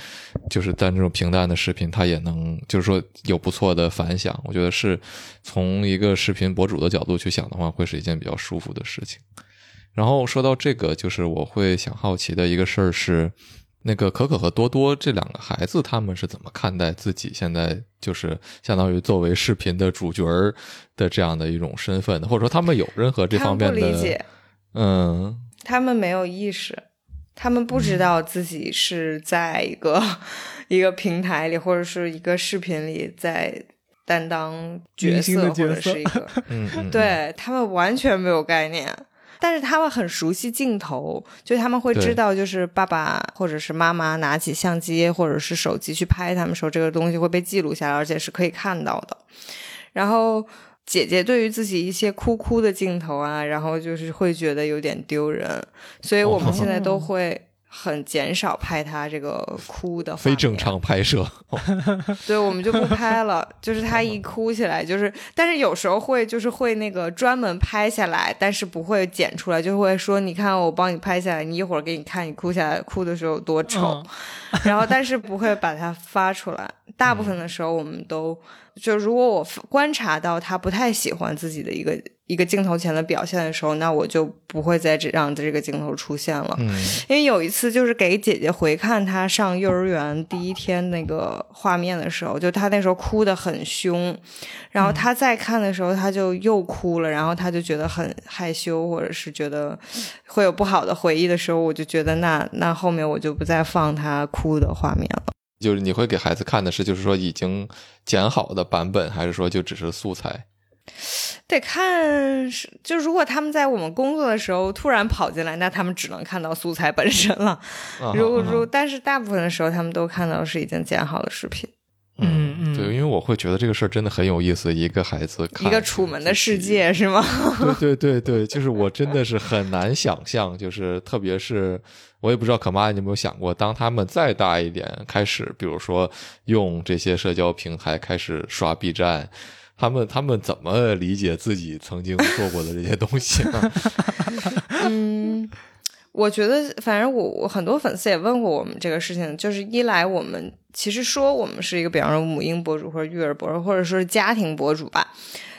就是在这种平淡的视频，他也能就是说有不错的反响。我觉得是从一个视频博主的角度去想的话，会是一件比较舒服的事情。然后说到这个，就是我会想好奇的一个事儿是。那个可可和多多这两个孩子，他们是怎么看待自己现在就是相当于作为视频的主角的这样的一种身份的？或者说他们有任何这方面的理解？嗯，他们没有意识，他们不知道自己是在一个一个平台里，或者是一个视频里在担当角色，或者是一个，嗯，对他们完全没有概念。但是他们很熟悉镜头，就他们会知道，就是爸爸或者是妈妈拿起相机或者是手机去拍他们时候，这个东西会被记录下来，而且是可以看到的。然后姐姐对于自己一些哭哭的镜头啊，然后就是会觉得有点丢人，所以我们现在都会。很减少拍他这个哭的非正常拍摄，对我们就不拍了。就是他一哭起来，就是，但是有时候会就是会那个专门拍下来，但是不会剪出来，就会说你看我帮你拍下来，你一会儿给你看你哭下来哭的时候有多丑，然后但是不会把它发出来。大部分的时候我们都就如果我观察到他不太喜欢自己的一个。一个镜头前的表现的时候，那我就不会再这让这个镜头出现了。嗯，因为有一次就是给姐姐回看她上幼儿园第一天那个画面的时候，就她那时候哭得很凶，然后她再看的时候，她就又哭了，然后她就觉得很害羞，或者是觉得会有不好的回忆的时候，我就觉得那那后面我就不再放她哭的画面了。就是你会给孩子看的是，就是说已经剪好的版本，还是说就只是素材？得看是，就如果他们在我们工作的时候突然跑进来，那他们只能看到素材本身了。如果如，但是大部分的时候，他们都看到是已经剪好的视频。嗯嗯，对，因为我会觉得这个事儿真的很有意思。一个孩子，一个楚门的世界是吗？对对对对，就是我真的是很难想象，就是特别是我也不知道可妈你有没有想过，当他们再大一点，开始比如说用这些社交平台开始刷 B 站。他们他们怎么理解自己曾经做过的这些东西呢？嗯，我觉得，反正我我很多粉丝也问过我们这个事情，就是一来我们其实说我们是一个，比方说母婴博主或者育儿博主，或者说是家庭博主吧，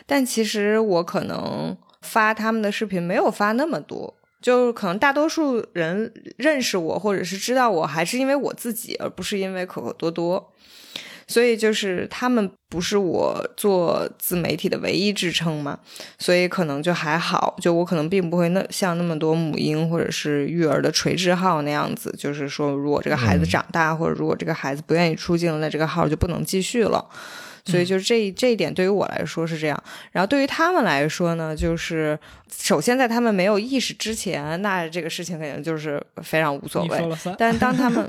但其实我可能发他们的视频没有发那么多，就可能大多数人认识我或者是知道我还是因为我自己，而不是因为可可多多。所以就是他们不是我做自媒体的唯一支撑嘛，所以可能就还好，就我可能并不会那像那么多母婴或者是育儿的垂直号那样子，就是说如果这个孩子长大或者如果这个孩子不愿意出镜，那这个号就不能继续了。所以就是这这一点对于我来说是这样，然后对于他们来说呢，就是首先在他们没有意识之前，那这个事情肯定就是非常无所谓。但当他们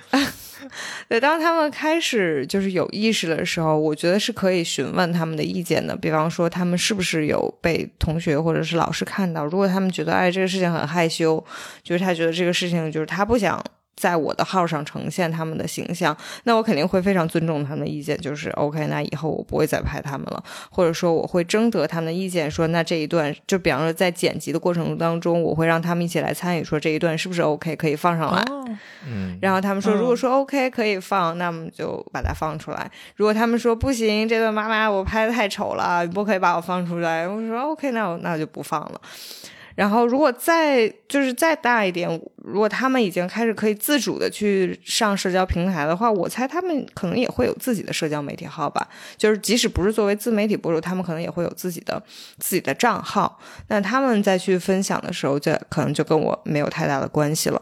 对，当他们开始就是有意识的时候，我觉得是可以询问他们的意见的。比方说，他们是不是有被同学或者是老师看到？如果他们觉得哎这个事情很害羞，就是他觉得这个事情就是他不想。在我的号上呈现他们的形象，那我肯定会非常尊重他们的意见，就是 OK。那以后我不会再拍他们了，或者说我会征得他们的意见，说那这一段就比方说在剪辑的过程当中，我会让他们一起来参与，说这一段是不是 OK 可以放上来。嗯，然后他们说如果说 OK 可以放，那么就把它放出来。如果他们说不行，这段妈妈我拍的太丑了，不可以把我放出来，我说 OK，那我那就不放了。然后，如果再就是再大一点，如果他们已经开始可以自主的去上社交平台的话，我猜他们可能也会有自己的社交媒体号吧。就是即使不是作为自媒体博主，他们可能也会有自己的自己的账号。那他们再去分享的时候，就可能就跟我没有太大的关系了。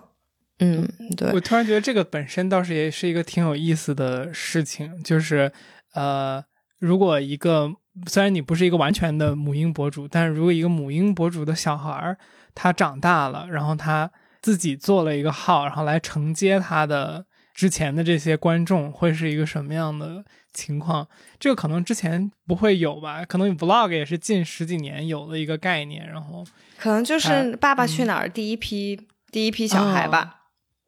嗯，对。我突然觉得这个本身倒是也是一个挺有意思的事情，就是呃，如果一个。虽然你不是一个完全的母婴博主，但是如果一个母婴博主的小孩儿他长大了，然后他自己做了一个号，然后来承接他的之前的这些观众，会是一个什么样的情况？这个可能之前不会有吧？可能 vlog 也是近十几年有的一个概念，然后可能就是《爸爸去哪儿》第一批第一批小孩吧。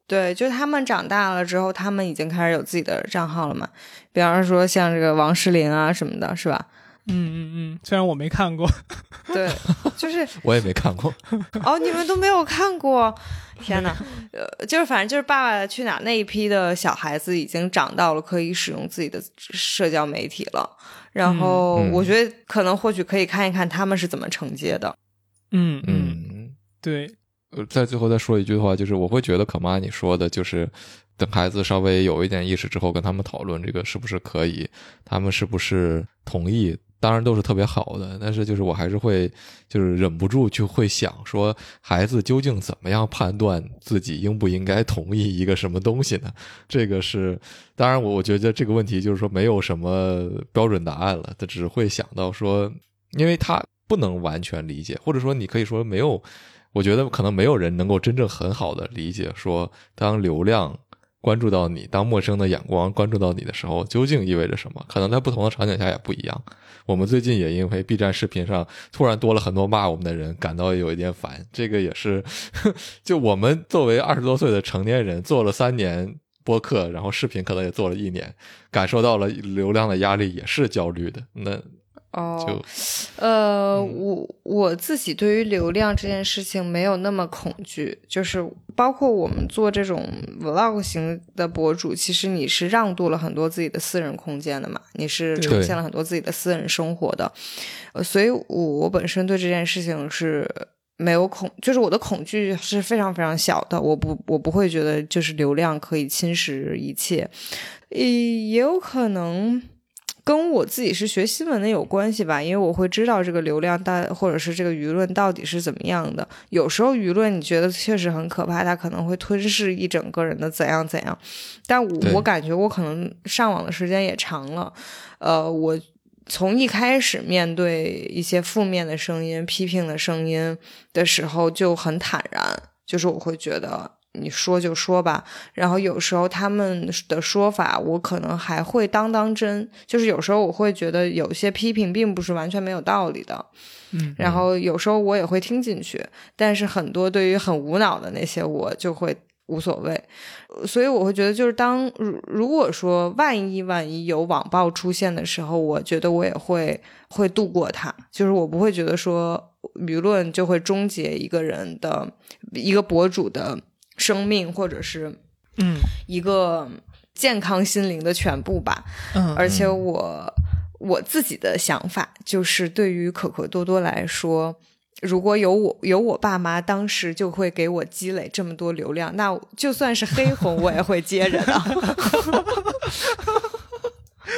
对，就他们长大了之后，他们已经开始有自己的账号了嘛？比方说像这个王诗龄啊什么的，是吧？嗯嗯嗯，虽然我没看过，对，就是 我也没看过。哦，你们都没有看过？天哪！呃，就是反正就是《爸爸去哪儿》那一批的小孩子已经长到了可以使用自己的社交媒体了。然后我觉得可能或许可以看一看他们是怎么承接的。嗯嗯，对。呃，在最后再说一句的话，就是我会觉得可妈你说的，就是等孩子稍微有一点意识之后，跟他们讨论这个是不是可以，他们是不是同意。当然都是特别好的，但是就是我还是会，就是忍不住就会想说，孩子究竟怎么样判断自己应不应该同意一个什么东西呢？这个是，当然我我觉得这个问题就是说没有什么标准答案了，他只会想到说，因为他不能完全理解，或者说你可以说没有，我觉得可能没有人能够真正很好的理解说，当流量关注到你，当陌生的眼光关注到你的时候，究竟意味着什么？可能在不同的场景下也不一样。我们最近也因为 B 站视频上突然多了很多骂我们的人，感到有一点烦。这个也是，就我们作为二十多岁的成年人，做了三年播客，然后视频可能也做了一年，感受到了流量的压力，也是焦虑的。那哦，呃，我我自己对于流量这件事情没有那么恐惧，就是包括我们做这种 vlog 型的博主，其实你是让渡了很多自己的私人空间的嘛，你是呈现了很多自己的私人生活的，呃，所以我我本身对这件事情是没有恐，就是我的恐惧是非常非常小的，我不我不会觉得就是流量可以侵蚀一切，也也有可能。跟我自己是学新闻的有关系吧，因为我会知道这个流量大，或者是这个舆论到底是怎么样的。有时候舆论你觉得确实很可怕，它可能会吞噬一整个人的怎样怎样。但我我感觉我可能上网的时间也长了，呃，我从一开始面对一些负面的声音、批评的声音的时候就很坦然，就是我会觉得。你说就说吧，然后有时候他们的说法，我可能还会当当真。就是有时候我会觉得有些批评并不是完全没有道理的，嗯。然后有时候我也会听进去，但是很多对于很无脑的那些，我就会无所谓。所以我会觉得，就是当如如果说万一万一有网暴出现的时候，我觉得我也会会度过它。就是我不会觉得说舆论就会终结一个人的一个博主的。生命，或者是，嗯，一个健康心灵的全部吧。嗯，而且我我自己的想法就是，对于可可多多来说，如果有我有我爸妈当时就会给我积累这么多流量，那就算是黑红我也会接着的。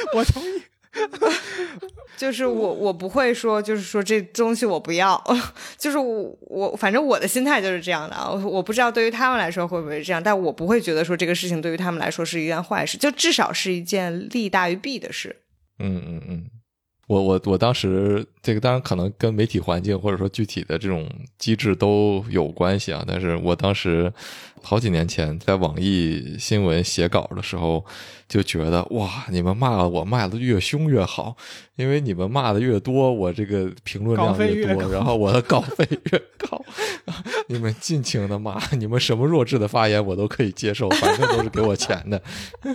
我同意。就是我，我不会说，就是说这东西我不要，就是我，我反正我的心态就是这样的啊。我不知道对于他们来说会不会这样，但我不会觉得说这个事情对于他们来说是一件坏事，就至少是一件利大于弊的事。嗯嗯嗯，我我我当时这个当然可能跟媒体环境或者说具体的这种机制都有关系啊，但是我当时。好几年前，在网易新闻写稿的时候，就觉得哇，你们骂我骂的越凶越好，因为你们骂的越多，我这个评论量越多，然后我的稿费越高。你们尽情的骂，你们什么弱智的发言我都可以接受，反正都是给我钱的。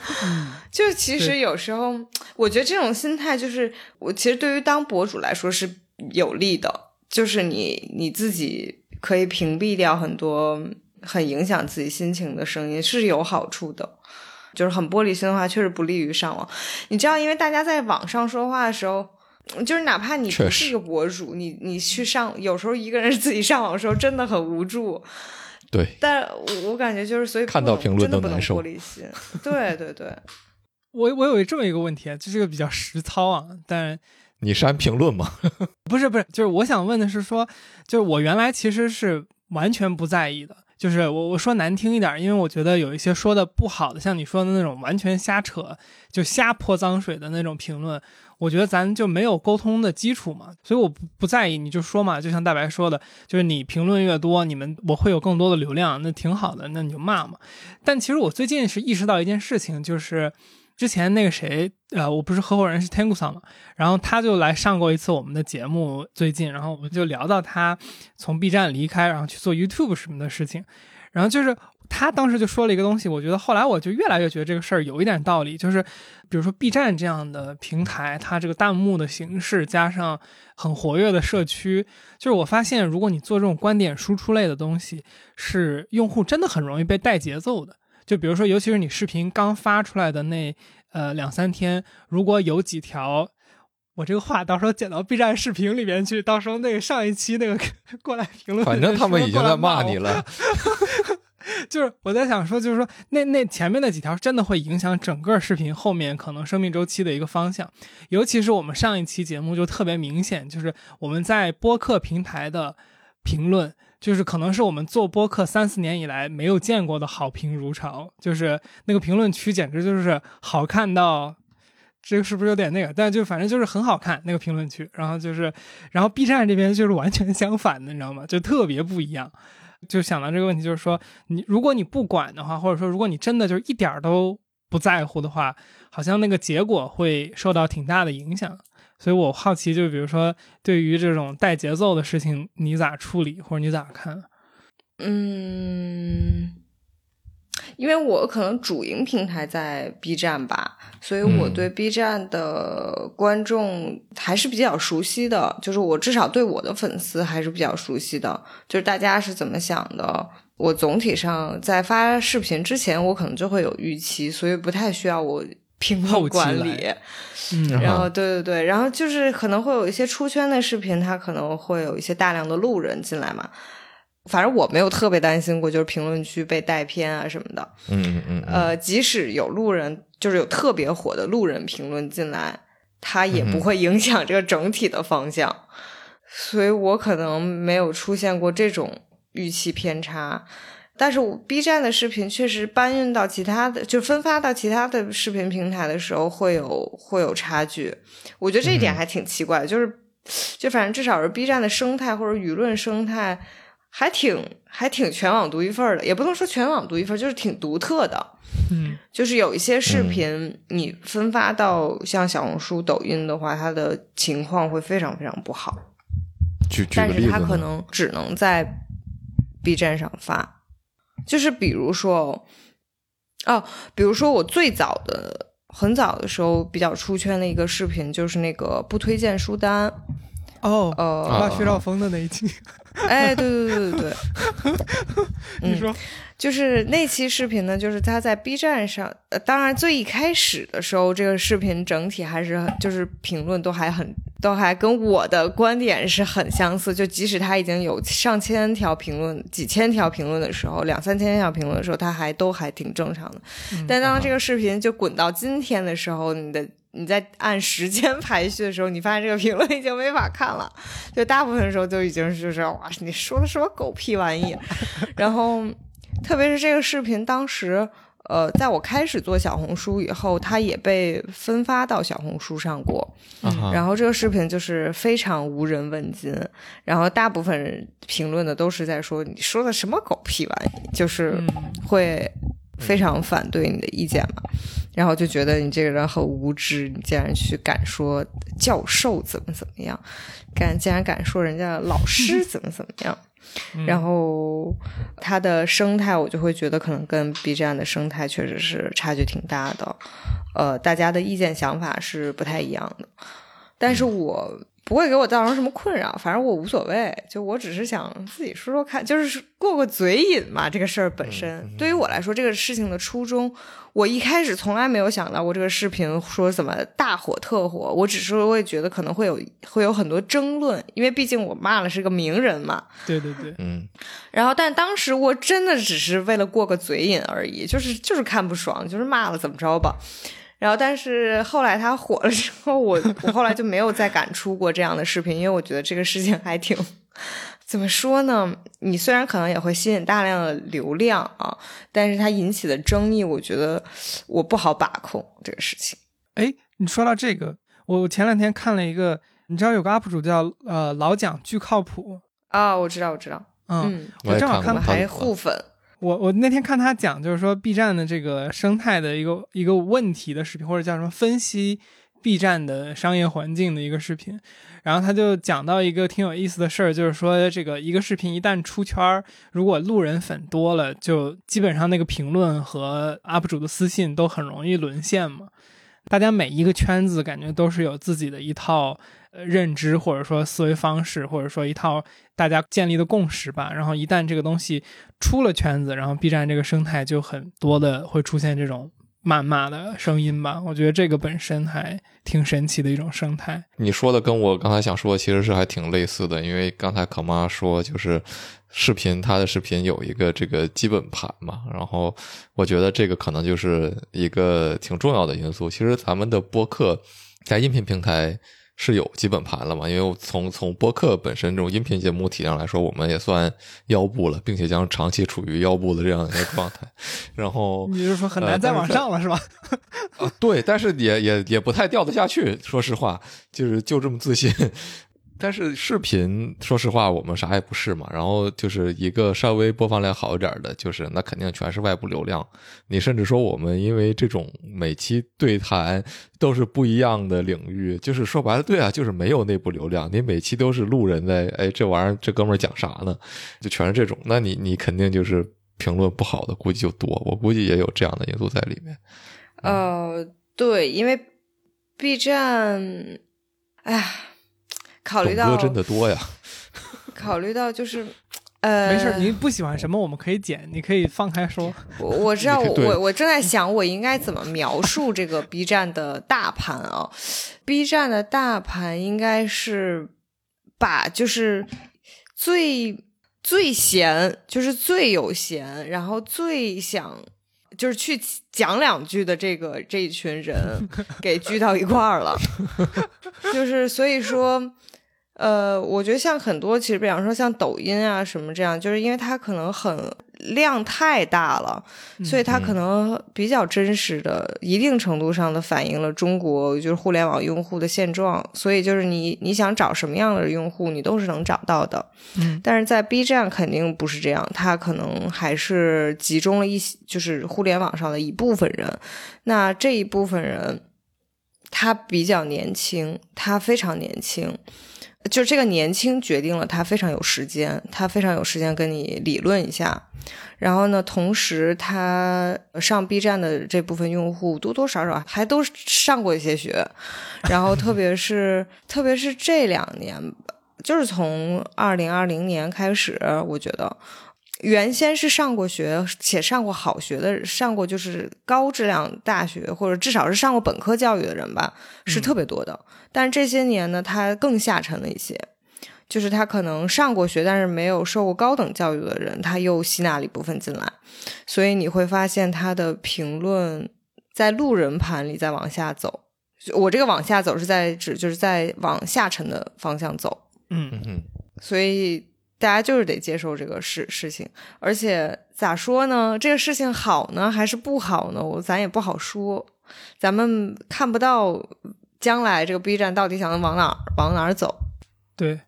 就其实有时候，我觉得这种心态就是，我其实对于当博主来说是有利的，就是你你自己可以屏蔽掉很多。很影响自己心情的声音是有好处的，就是很玻璃心的话，确实不利于上网。你知道，因为大家在网上说话的时候，就是哪怕你不是一个博主，你你去上，有时候一个人自己上网的时候真的很无助。对，但我感觉就是，所以看到评论都难受。玻璃心，对对对。我我有这么一个问题，这是个比较实操啊，但你删评论吗？不是不是，就是我想问的是说，就是我原来其实是完全不在意的。就是我我说难听一点，因为我觉得有一些说的不好的，像你说的那种完全瞎扯，就瞎泼脏水的那种评论，我觉得咱就没有沟通的基础嘛，所以我不不在意，你就说嘛，就像大白说的，就是你评论越多，你们我会有更多的流量，那挺好的，那你就骂嘛。但其实我最近是意识到一件事情，就是。之前那个谁，呃，我不是合伙人是天谷桑嘛，然后他就来上过一次我们的节目，最近，然后我们就聊到他从 B 站离开，然后去做 YouTube 什么的事情，然后就是他当时就说了一个东西，我觉得后来我就越来越觉得这个事儿有一点道理，就是比如说 B 站这样的平台，它这个弹幕的形式加上很活跃的社区，就是我发现如果你做这种观点输出类的东西，是用户真的很容易被带节奏的。就比如说，尤其是你视频刚发出来的那呃两三天，如果有几条，我这个话到时候剪到 B 站视频里面去，到时候那个上一期那个过来评论，反正他们已经在骂你了。就是我在想说，就是说那那前面那几条真的会影响整个视频后面可能生命周期的一个方向，尤其是我们上一期节目就特别明显，就是我们在播客平台的评论。就是可能是我们做播客三四年以来没有见过的好评如潮，就是那个评论区简直就是好看到，这个是不是有点那个？但就反正就是很好看那个评论区。然后就是，然后 B 站这边就是完全相反的，你知道吗？就特别不一样。就想到这个问题，就是说你如果你不管的话，或者说如果你真的就是一点儿都不在乎的话，好像那个结果会受到挺大的影响。所以我好奇，就比如说对于这种带节奏的事情，你咋处理，或者你咋看？嗯，因为我可能主营平台在 B 站吧，所以我对 B 站的观众还是比较熟悉的，就是我至少对我的粉丝还是比较熟悉的，就是大家是怎么想的。我总体上在发视频之前，我可能就会有预期，所以不太需要我 评论管理。嗯，然后对对对，然后就是可能会有一些出圈的视频，它可能会有一些大量的路人进来嘛。反正我没有特别担心过，就是评论区被带偏啊什么的。嗯嗯嗯，呃，即使有路人，就是有特别火的路人评论进来，它也不会影响这个整体的方向。所以我可能没有出现过这种预期偏差。但是我 B 站的视频确实搬运到其他的，就分发到其他的视频平台的时候，会有会有差距。我觉得这一点还挺奇怪，就是就反正至少是 B 站的生态或者舆论生态。还挺还挺全网独一份的，也不能说全网独一份，就是挺独特的。嗯，就是有一些视频你分发到像小红书、抖音的话，它的情况会非常非常不好。但是它可能只能在 B 站上发，就是比如说，哦，比如说我最早的很早的时候比较出圈的一个视频，就是那个不推荐书单。哦，呃，挖薛兆丰的那一期，哎，对对对对对，你说，就是那期视频呢，就是他在 B 站上，呃，当然最一开始的时候，这个视频整体还是就是评论都还很，都还跟我的观点是很相似。就即使他已经有上千条评论、几千条评论的时候，两三千条评论的时候，他还都还挺正常的。但当这个视频就滚到今天的时候，你的你在按时间 排序的时候，你发现这个评论已经没法看了，就大部分时候就已经是就是哇，你说的什么狗屁玩意？然后，特别是这个视频，当时呃，在我开始做小红书以后，它也被分发到小红书上过。嗯然后这个视频就是非常无人问津，然后大部分人评论的都是在说你说的什么狗屁玩意，就是嗯会非常反对你的意见嘛，然后就觉得你这个人很无知，你竟然去敢说教授怎么怎么样，敢竟然敢说人家老师 怎么怎么样。嗯。然后他的生态，我就会觉得可能跟 B 站的生态确实是差距挺大的，呃，大家的意见想法是不太一样的，但是我不会给我造成什么困扰，反正我无所谓，就我只是想自己说说看，就是过过嘴瘾嘛。这个事儿本身对于我来说，这个事情的初衷，我一开始从来没有想到过这个视频说怎么大火特火，我只是会觉得可能会有会有很多争论，因为毕竟我骂了是个名人嘛。对对对，嗯然后，但当时我真的只是为了过个嘴瘾而已，就是就是看不爽，就是骂了怎么着吧。然后，但是后来他火了之后，我我后来就没有再敢出过这样的视频，因为我觉得这个事情还挺怎么说呢？你虽然可能也会吸引大量的流量啊，但是它引起的争议，我觉得我不好把控这个事情。哎，你说到这个，我前两天看了一个，你知道有个 UP 主叫呃老蒋巨靠谱，啊，我知道，我知道，嗯，嗯，我正好看过看他还互粉，我我那天看他讲，就是说 B 站的这个生态的一个一个问题的视频，或者叫什么分析 B 站的商业环境的一个视频。然后他就讲到一个挺有意思的事儿，就是说这个一个视频一旦出圈儿，如果路人粉多了，就基本上那个评论和 UP 主的私信都很容易沦陷嘛。大家每一个圈子感觉都是有自己的一套认知，或者说思维方式，或者说一套大家建立的共识吧。然后一旦这个东西出了圈子，然后 B 站这个生态就很多的会出现这种谩骂的声音吧。我觉得这个本身还挺神奇的一种生态。你说的跟我刚才想说的其实是还挺类似的，因为刚才可妈说就是视频，它的视频有一个这个基本盘嘛，然后我觉得这个可能就是一个挺重要的因素。其实咱们的播客在音频平台是有基本盘了嘛，因为从从播客本身这种音频节目体量来说，我们也算腰部了，并且将长期处于腰部的这样一个状态。然后 你就是说很呃难再往上了，是吧？啊，对，但是也也也不太掉得下去。说实话，就是就这么自信。但是视频，说实话，我们啥也不是嘛。然后就是一个稍微播放量好一点的，就是那肯定全是外部流量。你甚至说我们因为这种每期对谈都是不一样的领域，就是说白了，对啊，就是没有内部流量。你每期都是路人在，哎，这玩意儿这哥们儿讲啥呢？就全是这种，那你你肯定就是评论不好的，估计就多。我估计也有这样的因素在里面。呃，对，因为 B 站，哎呀，考虑到真的多呀，考虑到就是，呃，没事，您不喜欢什么我们可以剪，你可以放开说。我我知道，我我我正在想，我应该怎么描述这个 B 站的大盘啊？B 站的大盘应该是把就是最最闲，就是最有闲，然后最想就是去讲两句的这个这一群人给聚到一块儿了，就是所以说。呃，我觉得像很多，其实比方说像抖音啊什么这样，就是因为它可能很量太大了，所以它可能比较真实的、一定程度上的反映了中国就是互联网用户的现状。所以就是你你想找什么样的用户，你都是能找到的。嗯，但是在 B 站肯定不是这样，它可能还是集中了一些，就是互联网上的一部分人。那这一部分人，他比较年轻，他非常年轻。就这个年轻决定了他非常有时间，他非常有时间跟你理论一下。然后呢，同时他上 B 站的这部分用户多多少少还都上过一些学，然后特别是特别是这两年，就是从二零二零年开始，我觉得原先是上过学且上过好学的，上过就是高质量大学或者至少是上过本科教育的人吧，是特别多的。但是这些年呢，他更下沉了一些，就是他可能上过学，但是没有受过高等教育的人，他又吸纳了一部分进来，所以你会发现他的评论在路人盘里在往下走。我这个往下走是在指就是在往下沉的方向走，嗯。嗯哼，所以大家就是得接受这个事事情，而且咋说呢？这个事情好呢还是不好呢？我咱也不好说，咱们看不到。将来这个 B 站到底想往哪往哪走？对，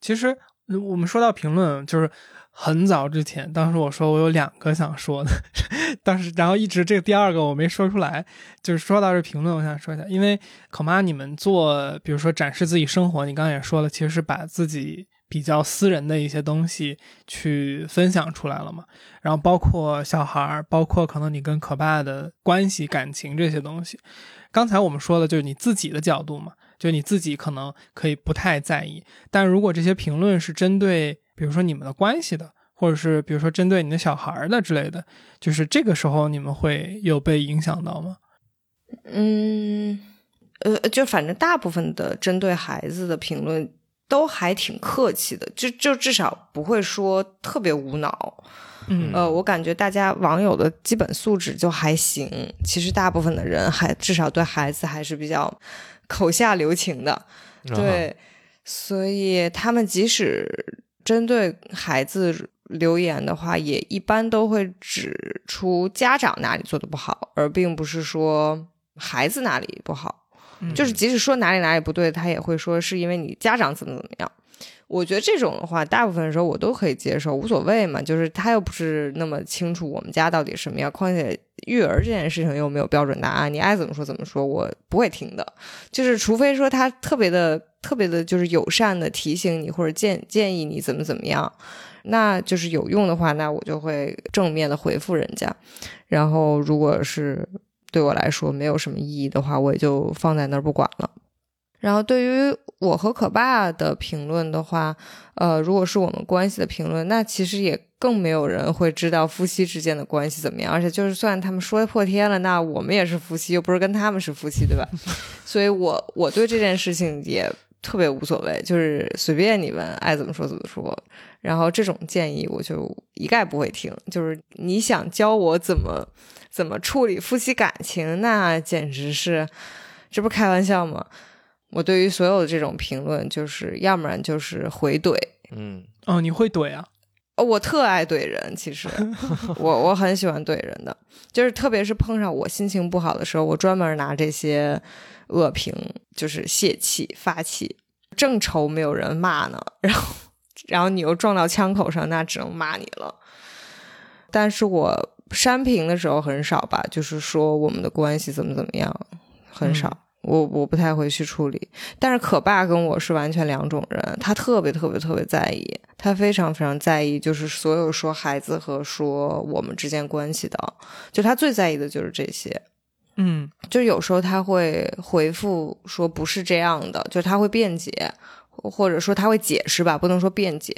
其实我们说到评论，就是很早之前，当时我说我有两个想说的，当时然后一直这个第二个我没说出来。就是说到这评论，我想说一下，因为口妈你们做，比如说展示自己生活，你刚刚也说了，其实是把自己比较私人的一些东西去分享出来了嘛。然后包括小孩儿，包括可能你跟可爸的关系、感情这些东西。刚才我们说的就是你自己的角度嘛，就你自己可能可以不太在意，但如果这些评论是针对，比如说你们的关系的，或者是比如说针对你的小孩儿的之类的，就是这个时候你们会有被影响到吗？嗯，呃，就反正大部分的针对孩子的评论都还挺客气的，就就至少不会说特别无脑。嗯，呃，我感觉大家网友的基本素质就还行。其实大部分的人还至少对孩子还是比较口下留情的，对，所以他们即使针对孩子留言的话，也一般都会指出家长哪里做的不好，而并不是说孩子哪里不好。就是即使说哪里哪里不对，他也会说是因为你家长怎么怎么样。我觉得这种的话，大部分时候我都可以接受，无所谓嘛。就是他又不是那么清楚我们家到底什么样，况且育儿这件事情又没有标准答案，你爱怎么说怎么说，我不会听的。就是除非说他特别的、特别的，就是友善的提醒你或者建建议你怎么怎么样，那就是有用的话，那我就会正面的回复人家。然后如果是对我来说没有什么意义的话，我也就放在那儿不管了。然后对于我和可爸的评论的话，呃，如果是我们关系的评论，那其实也更没有人会知道夫妻之间的关系怎么样。而且就是算他们说破天了，那我们也是夫妻，又不是跟他们是夫妻，对吧？所以我我对这件事情也特别无所谓，就是随便你们爱怎么说怎么说。然后这种建议我就一概不会听。就是你想教我怎么怎么处理夫妻感情，那简直是这不开玩笑吗？我对于所有的这种评论，就是要不然就是回怼。嗯，哦，你会怼啊？哦，我特爱怼人，其实 我我很喜欢怼人的，就是特别是碰上我心情不好的时候，我专门拿这些恶评就是泄气发气。正愁没有人骂呢，然后然后你又撞到枪口上，那只能骂你了。但是我删评的时候很少吧，就是说我们的关系怎么怎么样，很少。我我不太会去处理，但是可爸跟我是完全两种人，他特别特别特别在意，他非常非常在意，就是所有说孩子和说我们之间关系的，就他最在意的就是这些。嗯就有时候他会回复说不是这样的，就他会辩解，或者说他会解释吧，不能说辩解。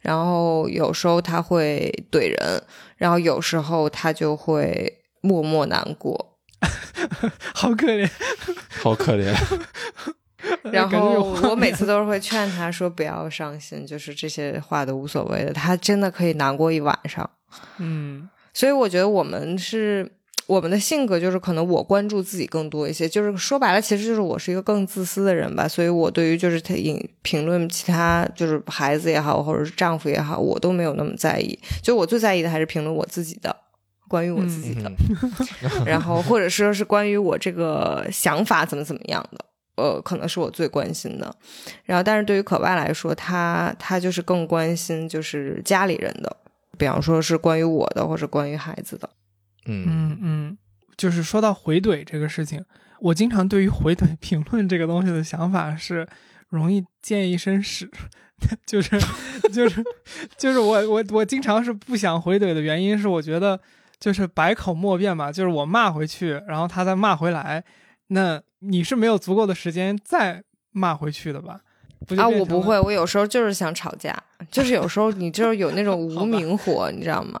然后有时候他会怼人，然后有时候他就会默默难过。好可怜。好可怜。然后我每次都是会劝他说不要伤心，就是这些话都无所谓的，他真的可以难过一晚上。嗯所以我觉得我们是我们的性格，就是可能我关注自己更多一些，就是说白了，其实就是我是一个更自私的人吧。所以我对于就是他影评论其他就是孩子也好，或者是丈夫也好，我都没有那么在意。就我最在意的还是评论我自己的，关于我自己的，然后或者说是关于我这个想法怎么怎么样的。呃，可能是我最关心的，然后，但是对于可外来说，他他就是更关心就是家里人的，比方说是关于我的，或者关于孩子的。嗯嗯嗯，就是说到回怼这个事情，我经常对于回怼评论这个东西的想法是容易溅一身屎，就是就是就是我我我经常是不想回怼的原因是我觉得就是百口莫辩吧，就是我骂回去，然后他再骂回来，那你是没有足够的时间再骂回去的吧？啊，我不会，我有时候就是想吵架，就是有时候你就是有那种无 名火，你知道吗？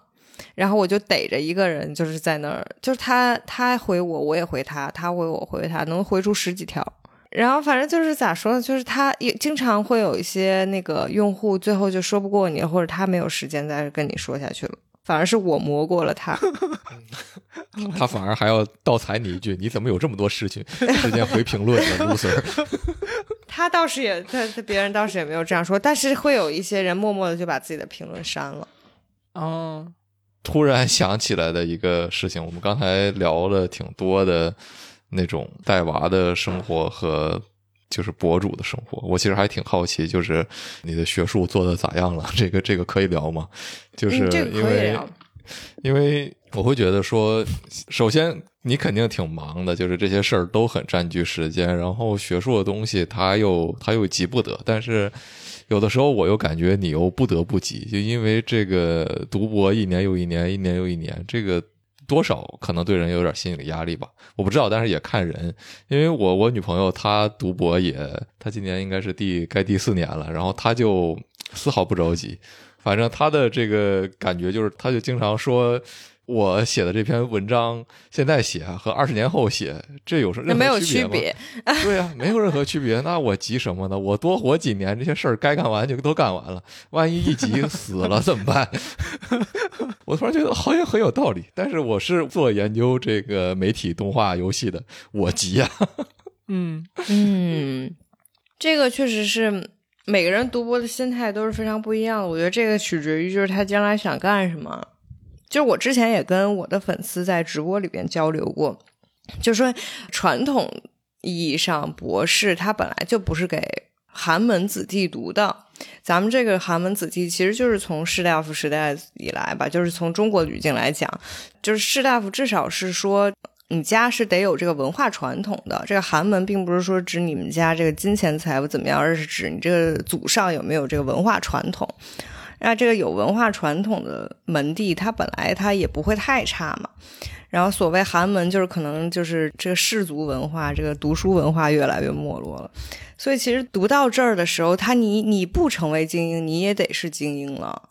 然后我就逮着一个人，就是在那儿，就是他他回我，我也回他，他回我回他，能回出十几条。然后反正就是咋说呢，就是他也经常会有一些那个用户最后就说不过你，或者他没有时间再跟你说下去了，反而是我磨过了他。他反而还要倒踩你一句：“你怎么有这么多事情时间回评论呢，loser？” 他倒是也，他他别人倒是也没有这样说，但是会有一些人默默的就把自己的评论删了。哦，突然想起来的一个事情，我们刚才聊了挺多的那种带娃的生活和就是博主的生活，我其实还挺好奇，就是你的学术做的咋样了？这个这个可以聊吗？就是因为。因为我会觉得说，首先你肯定挺忙的，就是这些事儿都很占据时间，然后学术的东西它又它又急不得，但是有的时候我又感觉你又不得不急，就因为这个读博一年又一年，一年又一年，这个。多少可能对人有点心理压力吧，我不知道，但是也看人。因为我我女朋友她读博也，她今年应该是第该第四年了，然后她就丝毫不着急，反正她的这个感觉就是，她就经常说，我写的这篇文章现在写和二十年后写，这有什么那没有区吗？别，对呀、没有任何区别。那我急什么呢？我多活几年，这些事儿该干完就都干完了。万一一急 死了怎么办？我突然觉得好像很有道理。但是我是做研究这个媒体、动画、游戏的，我急呀、嗯嗯，这个确实是每个人读博的心态都是非常不一样的。我觉得这个取决于就是他将来想干什么。就是我之前也跟我的粉丝在直播里边交流过，就说传统意义上博士他本来就不是给寒门子弟读的。咱们这个寒门子弟其实就是从士大夫时代以来吧，就是从中国语境来讲，就是士大夫至少是说你家是得有这个文化传统的。这个寒门并不是说指你们家这个金钱财富怎么样，而是指你这个祖上有没有这个文化传统。那这个有文化传统的门第，它本来它也不会太差嘛。然后所谓寒门，就是可能就是这个氏族文化，这个读书文化越来越没落了。所以其实读到这儿的时候，他你你不成为精英，你也得是精英了。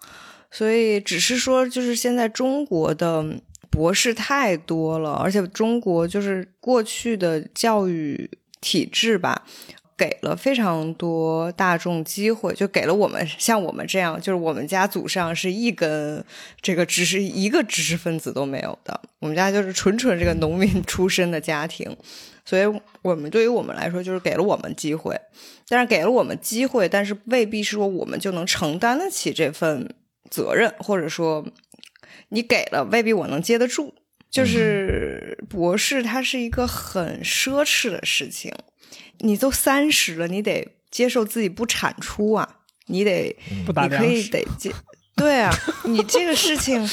所以只是说，就是现在中国的博士太多了，而且中国就是过去的教育体制吧，给了非常多大众机会，就给了我们像我们这样，就是我们家祖上是一根这个知识一个知识分子都没有的，我们家就是纯纯这个农民出身的家庭，所以我们对于我们来说就是给了我们机会，但是给了我们机会，但是未必是说我们就能承担得起这份责任，或者说你给了未必我能接得住。就是博士，它是一个很奢侈的事情。你都三十了，你得接受自己不产出啊，你得不打你可以，得接，对啊，你这个事情，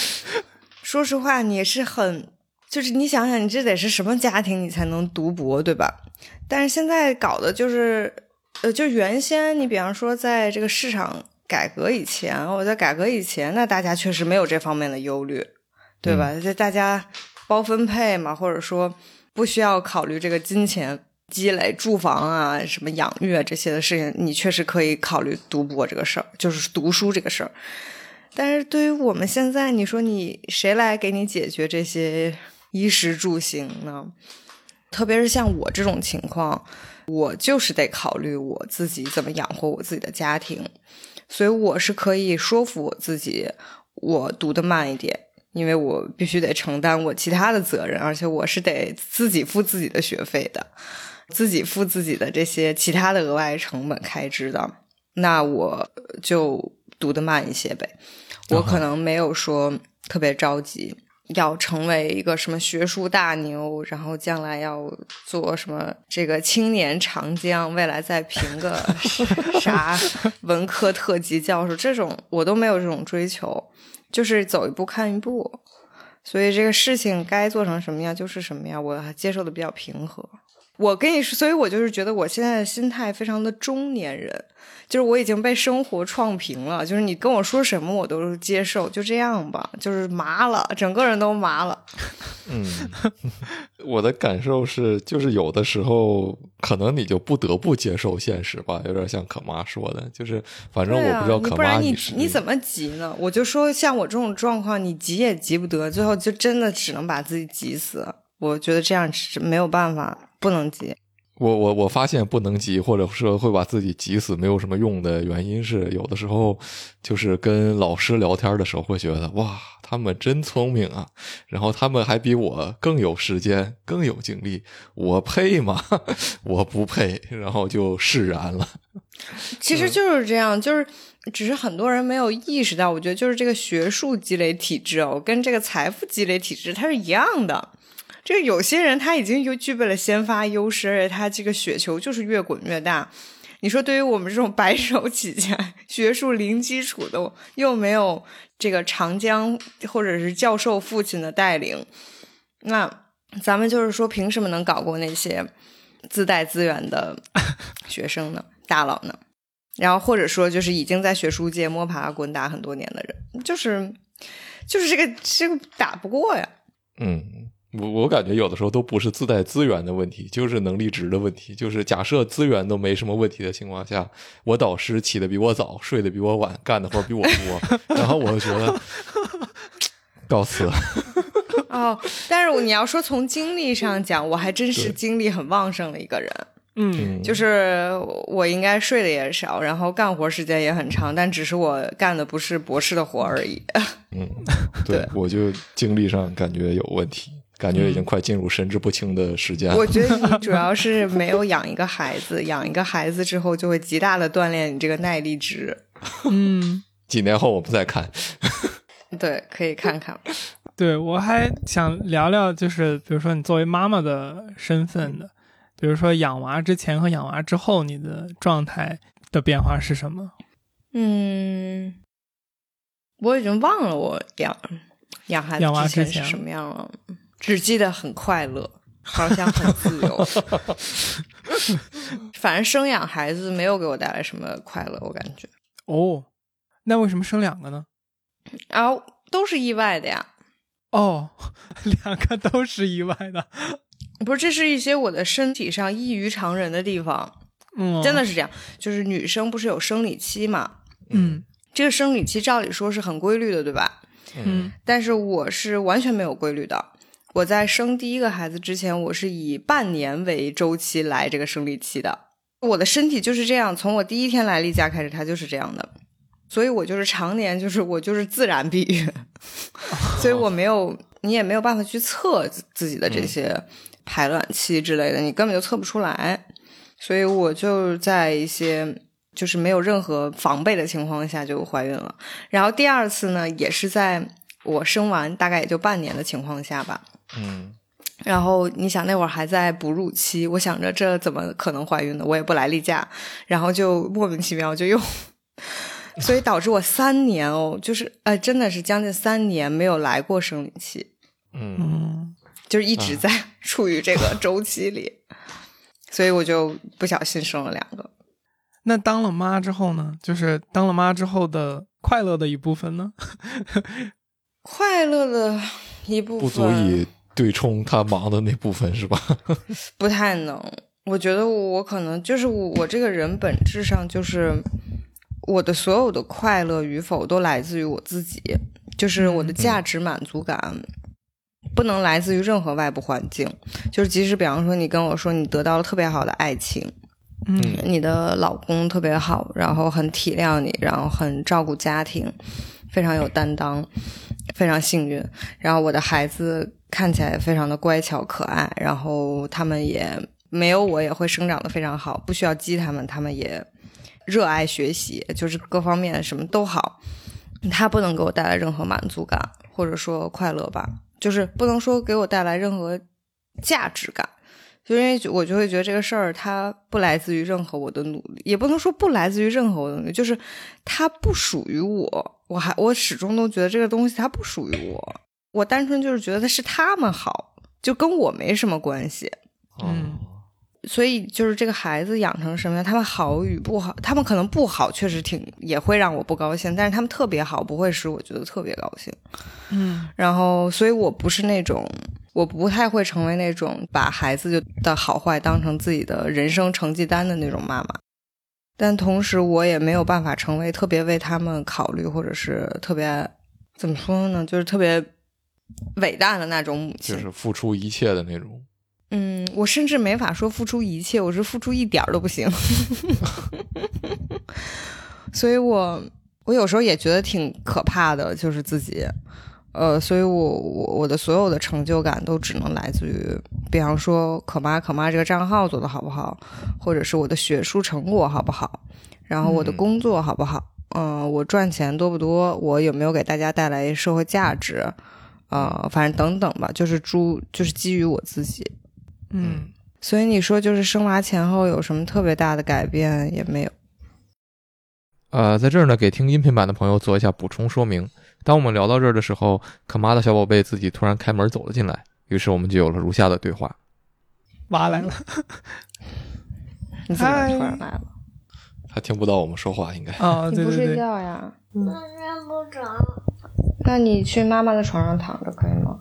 说实话，你是很，就是你想想，你这得是什么家庭，你才能读博，对吧？但是现在搞的就是，呃，就原先你比方说在这个市场改革以前，我在改革以前，那大家确实没有这方面的忧虑，对吧？就大家包分配嘛，或者说不需要考虑这个金钱。积累住房啊，什么养育啊这些的事情，你确实可以考虑读博这个事儿，就是读书这个事儿。但是对于我们现在，你说你谁来给你解决这些衣食住行呢？特别是像我这种情况，我就是得考虑我自己怎么养活我自己的家庭，所以我是可以说服我自己，我读得慢一点，因为我必须得承担我其他的责任，而且我是得自己付自己的学费的，自己付自己的这些其他的额外成本开支的，那我就读得慢一些呗。我可能没有说特别着急要成为一个什么学术大牛，然后将来要做什么这个青年长江，未来再评个 啥文科特级教授，这种我都没有这种追求，就是走一步看一步。所以这个事情该做成什么样就是什么样，我接受的比较平和。我跟你说，所以我就是觉得我现在的心态非常的中年人，就是我已经被生活创平了，就是你跟我说什么我都接受，就这样吧，就是麻了，整个人都麻了。嗯，我的感受是，就是有的时候可能你就不得不接受现实吧，有点像可妈说的，就是反正我不知道可妈你不然你是你怎么急呢？我就说像我这种状况，你急也急不得，最后就真的只能把自己急死。我觉得这样是没有办法，不能急。我我我发现不能急，或者说会把自己急死，没有什么用的原因是，有的时候就是跟老师聊天的时候会觉得哇，他们真聪明啊，然后他们还比我更有时间、更有精力，我配吗？我不配，然后就释然了。其实就是这样，就是只是很多人没有意识到。我觉得就是这个学术积累体制哦，跟这个财富积累体制它是一样的。这有些人他已经有具备了先发优势，而且他这个雪球就是越滚越大。你说对于我们这种白手起家、学术零基础的，又没有这个长江或者是教授父亲的带领，那咱们就是说，凭什么能搞过那些自带资源的学生呢？大佬呢？然后或者说，就是已经在学术界摸爬滚打很多年的人，就是就是这个这个打不过呀。嗯，我我感觉有的时候都不是自带资源的问题，就是能力值的问题。就是假设资源都没什么问题的情况下，我导师起的比我早，睡得比我晚，干的活比我多，然后我就觉得告辞。哦，但是你要说从精力上讲，我还真是精力很旺盛的一个人。嗯，嗯，就是我应该睡的也少，然后干活时间也很长，但只是我干的不是博士的活而已。嗯，对，我就精力上感觉有问题，感觉已经快进入神志不清的时间了。我觉得你主要是没有养一个孩子，养一个孩子之后就会极大的锻炼你这个耐力值。嗯，几年后我们再看。对，可以看看。对我还想聊聊，就是比如说你作为妈妈的身份的，比如说养娃之前和养娃之后，你的状态的变化是什么？嗯，我已经忘了我养养孩子养娃之前之前是什么样了，只记得很快乐，好像很自由。反正生养孩子没有给我带来什么快乐，我感觉。哦，那为什么生两个呢？然后都是意外的呀，哦，两个都是意外的。不是，这是一些我的身体上异于常人的地方，嗯，真的是这样。就是女生不是有生理期嘛？嗯这个生理期照理说是很规律的，对吧？嗯但是我是完全没有规律的。我在生第一个孩子之前，我是以半年为周期来这个生理期的。我的身体就是这样，从我第一天来例假开始，它就是这样的。所以我就是常年就是我就是自然避孕，所以我没有你也没有办法去测自自己的这些排卵期之类的，你根本就测不出来。所以我就在一些就是没有任何防备的情况下就怀孕了。然后第二次呢，也是在我生完大概也就半年的情况下吧，嗯然后你想那会儿还在哺乳期，我想着这怎么可能怀孕呢？我也不来例假，然后就莫名其妙就又，所以导致我三年哦，就是呃，真的是将近三年没有来过生理期，嗯，嗯，就是一直在处于这个周期里，所以我就不小心生了两个。那当了妈之后呢？就是当了妈之后的快乐的一部分呢？快乐的一部分不足以对冲他忙的那部分是吧？不太能。我觉得我可能就是我，我这个人本质上就是我的所有的快乐与否都来自于我自己，就是我的价值满足感不能来自于任何外部环境。就是即使比方说你跟我说你得到了特别好的爱情，嗯你的老公特别好，然后很体谅你，然后很照顾家庭，非常有担当，非常幸运。然后我的孩子看起来非常的乖巧可爱，然后他们也没有我也会生长的非常好，不需要激他们，他们也热爱学习，就是各方面什么都好。他不能给我带来任何满足感，或者说快乐吧，就是不能说给我带来任何价值感。就因为我就会觉得这个事儿它不来自于任何我的努力，也不能说不来自于任何我的努力，就是它不属于我。我还我始终都觉得这个东西它不属于我，我单纯就是觉得是他们好，就跟我没什么关系。嗯哦所以就是这个孩子养成什么样，他们好与不好，他们可能不好，确实挺也会让我不高兴，但是他们特别好，不会使我觉得特别高兴。嗯然后，所以我不是那种，我不太会成为那种把孩子就的好坏当成自己的人生成绩单的那种妈妈。但同时，我也没有办法成为特别为他们考虑，或者是特别怎么说呢，就是特别伟大的那种母亲。就是付出一切的那种。嗯，我甚至没法说付出一切，我是付出一点儿都不行。所以我我有时候也觉得挺可怕的，就是自己，呃，所以我我我的所有的成就感都只能来自于，比方说可妈可妈这个账号做的好不好，或者是我的学术成果好不好，然后我的嗯工作好不好，嗯、我赚钱多不多，我有没有给大家带来社会价值，呃，反正等等吧，就是诸就是基于我自己。嗯所以你说就是生娃前后有什么特别大的改变也没有。呃，在这儿呢，给听音频版的朋友做一下补充说明。当我们聊到这儿的时候，可妈的小宝贝自己突然开门走了进来，于是我们就有了如下的对话。妈来了 你怎么突然来了？他听不到我们说话，应该。哦，你不睡觉呀？我睡不着。那你去妈妈的床上躺着可以吗？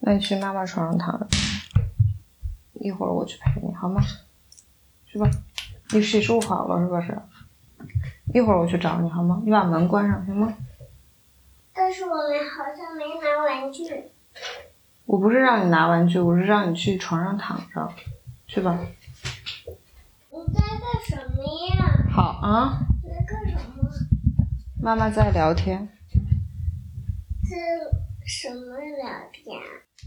那你去妈妈床上躺着，一会儿我去陪你好吗？去吧，你洗漱好了是不是？一会儿我去找你好吗？你把门关上行吗？但是我们好像没拿玩具。我不是让你拿玩具，我是让你去床上躺着，去吧。你在干什么呀？好啊，你在干什么？妈妈在聊天，这什么聊天？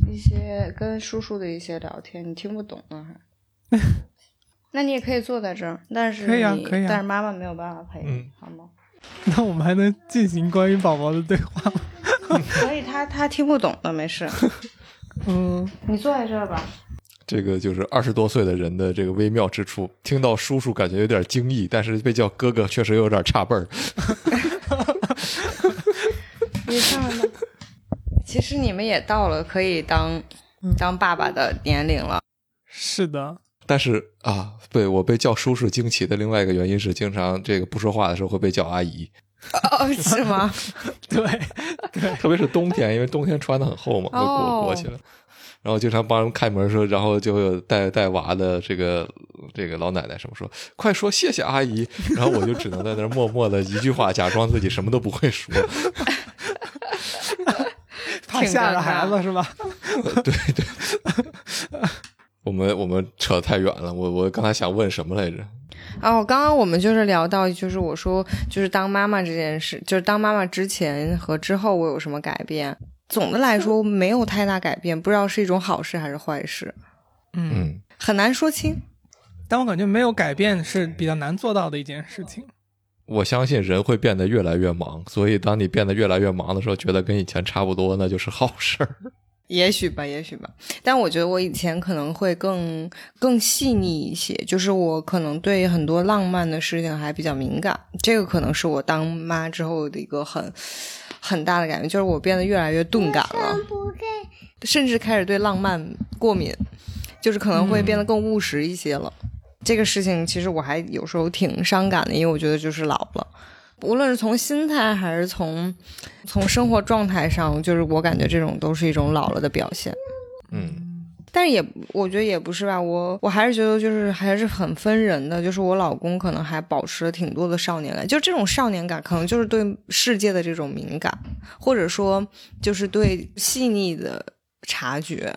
一些跟叔叔的一些聊天，你听不懂啊还？那你也可以坐在这儿，但是可以啊可以啊但是妈妈没有办法陪你，嗯好吗？那我们还能进行关于宝宝的对话吗？所以他他听不懂的，没事，嗯，你坐在这儿吧。这个就是二十多岁的人的这个微妙之处。听到叔叔感觉有点惊异，但是被叫哥哥确实有点差辈儿。你上来吧。其实你们也到了可以当当爸爸的年龄了。是的，但是啊，对我被叫叔叔惊奇的另外一个原因是，经常这个不说话的时候会被叫阿姨，哦，是吗？对，对特别是冬天，因为冬天穿的很厚嘛，会哦裹裹起来。然后经常帮人开门的时候，然后就会有带带娃的这个这个老奶奶什么说，快说谢谢阿姨。然后我就只能在那儿默默的一句话，假装自己什么都不会说。怕吓着孩子是吧？对对，我们我们扯太远了。我我刚才想问什么来着？哦，刚刚我们就是聊到，就是我说，就是当妈妈这件事，就是当妈妈之前和之后，我有什么改变？总的来说没有太大改变，不知道是一种好事还是坏事，嗯，嗯，很难说清。但我感觉没有改变是比较难做到的一件事情。我相信人会变得越来越忙，所以当你变得越来越忙的时候，觉得跟以前差不多，那就是好事儿。也许吧，也许吧。但我觉得我以前可能会更更细腻一些，就是我可能对很多浪漫的事情还比较敏感。这个可能是我当妈之后的一个很很大的感觉，就是我变得越来越钝感了，甚至开始对浪漫过敏，就是可能会变得更务实一些了。这个事情其实我还有时候挺伤感的，因为我觉得就是老了。无论是从心态还是从从生活状态上，就是我感觉这种都是一种老了的表现。嗯但是也我觉得也不是吧，我我还是觉得就是还是很分人的，就是我老公可能还保持了挺多的少年感，就这种少年感，可能就是对世界的这种敏感，或者说就是对细腻的察觉。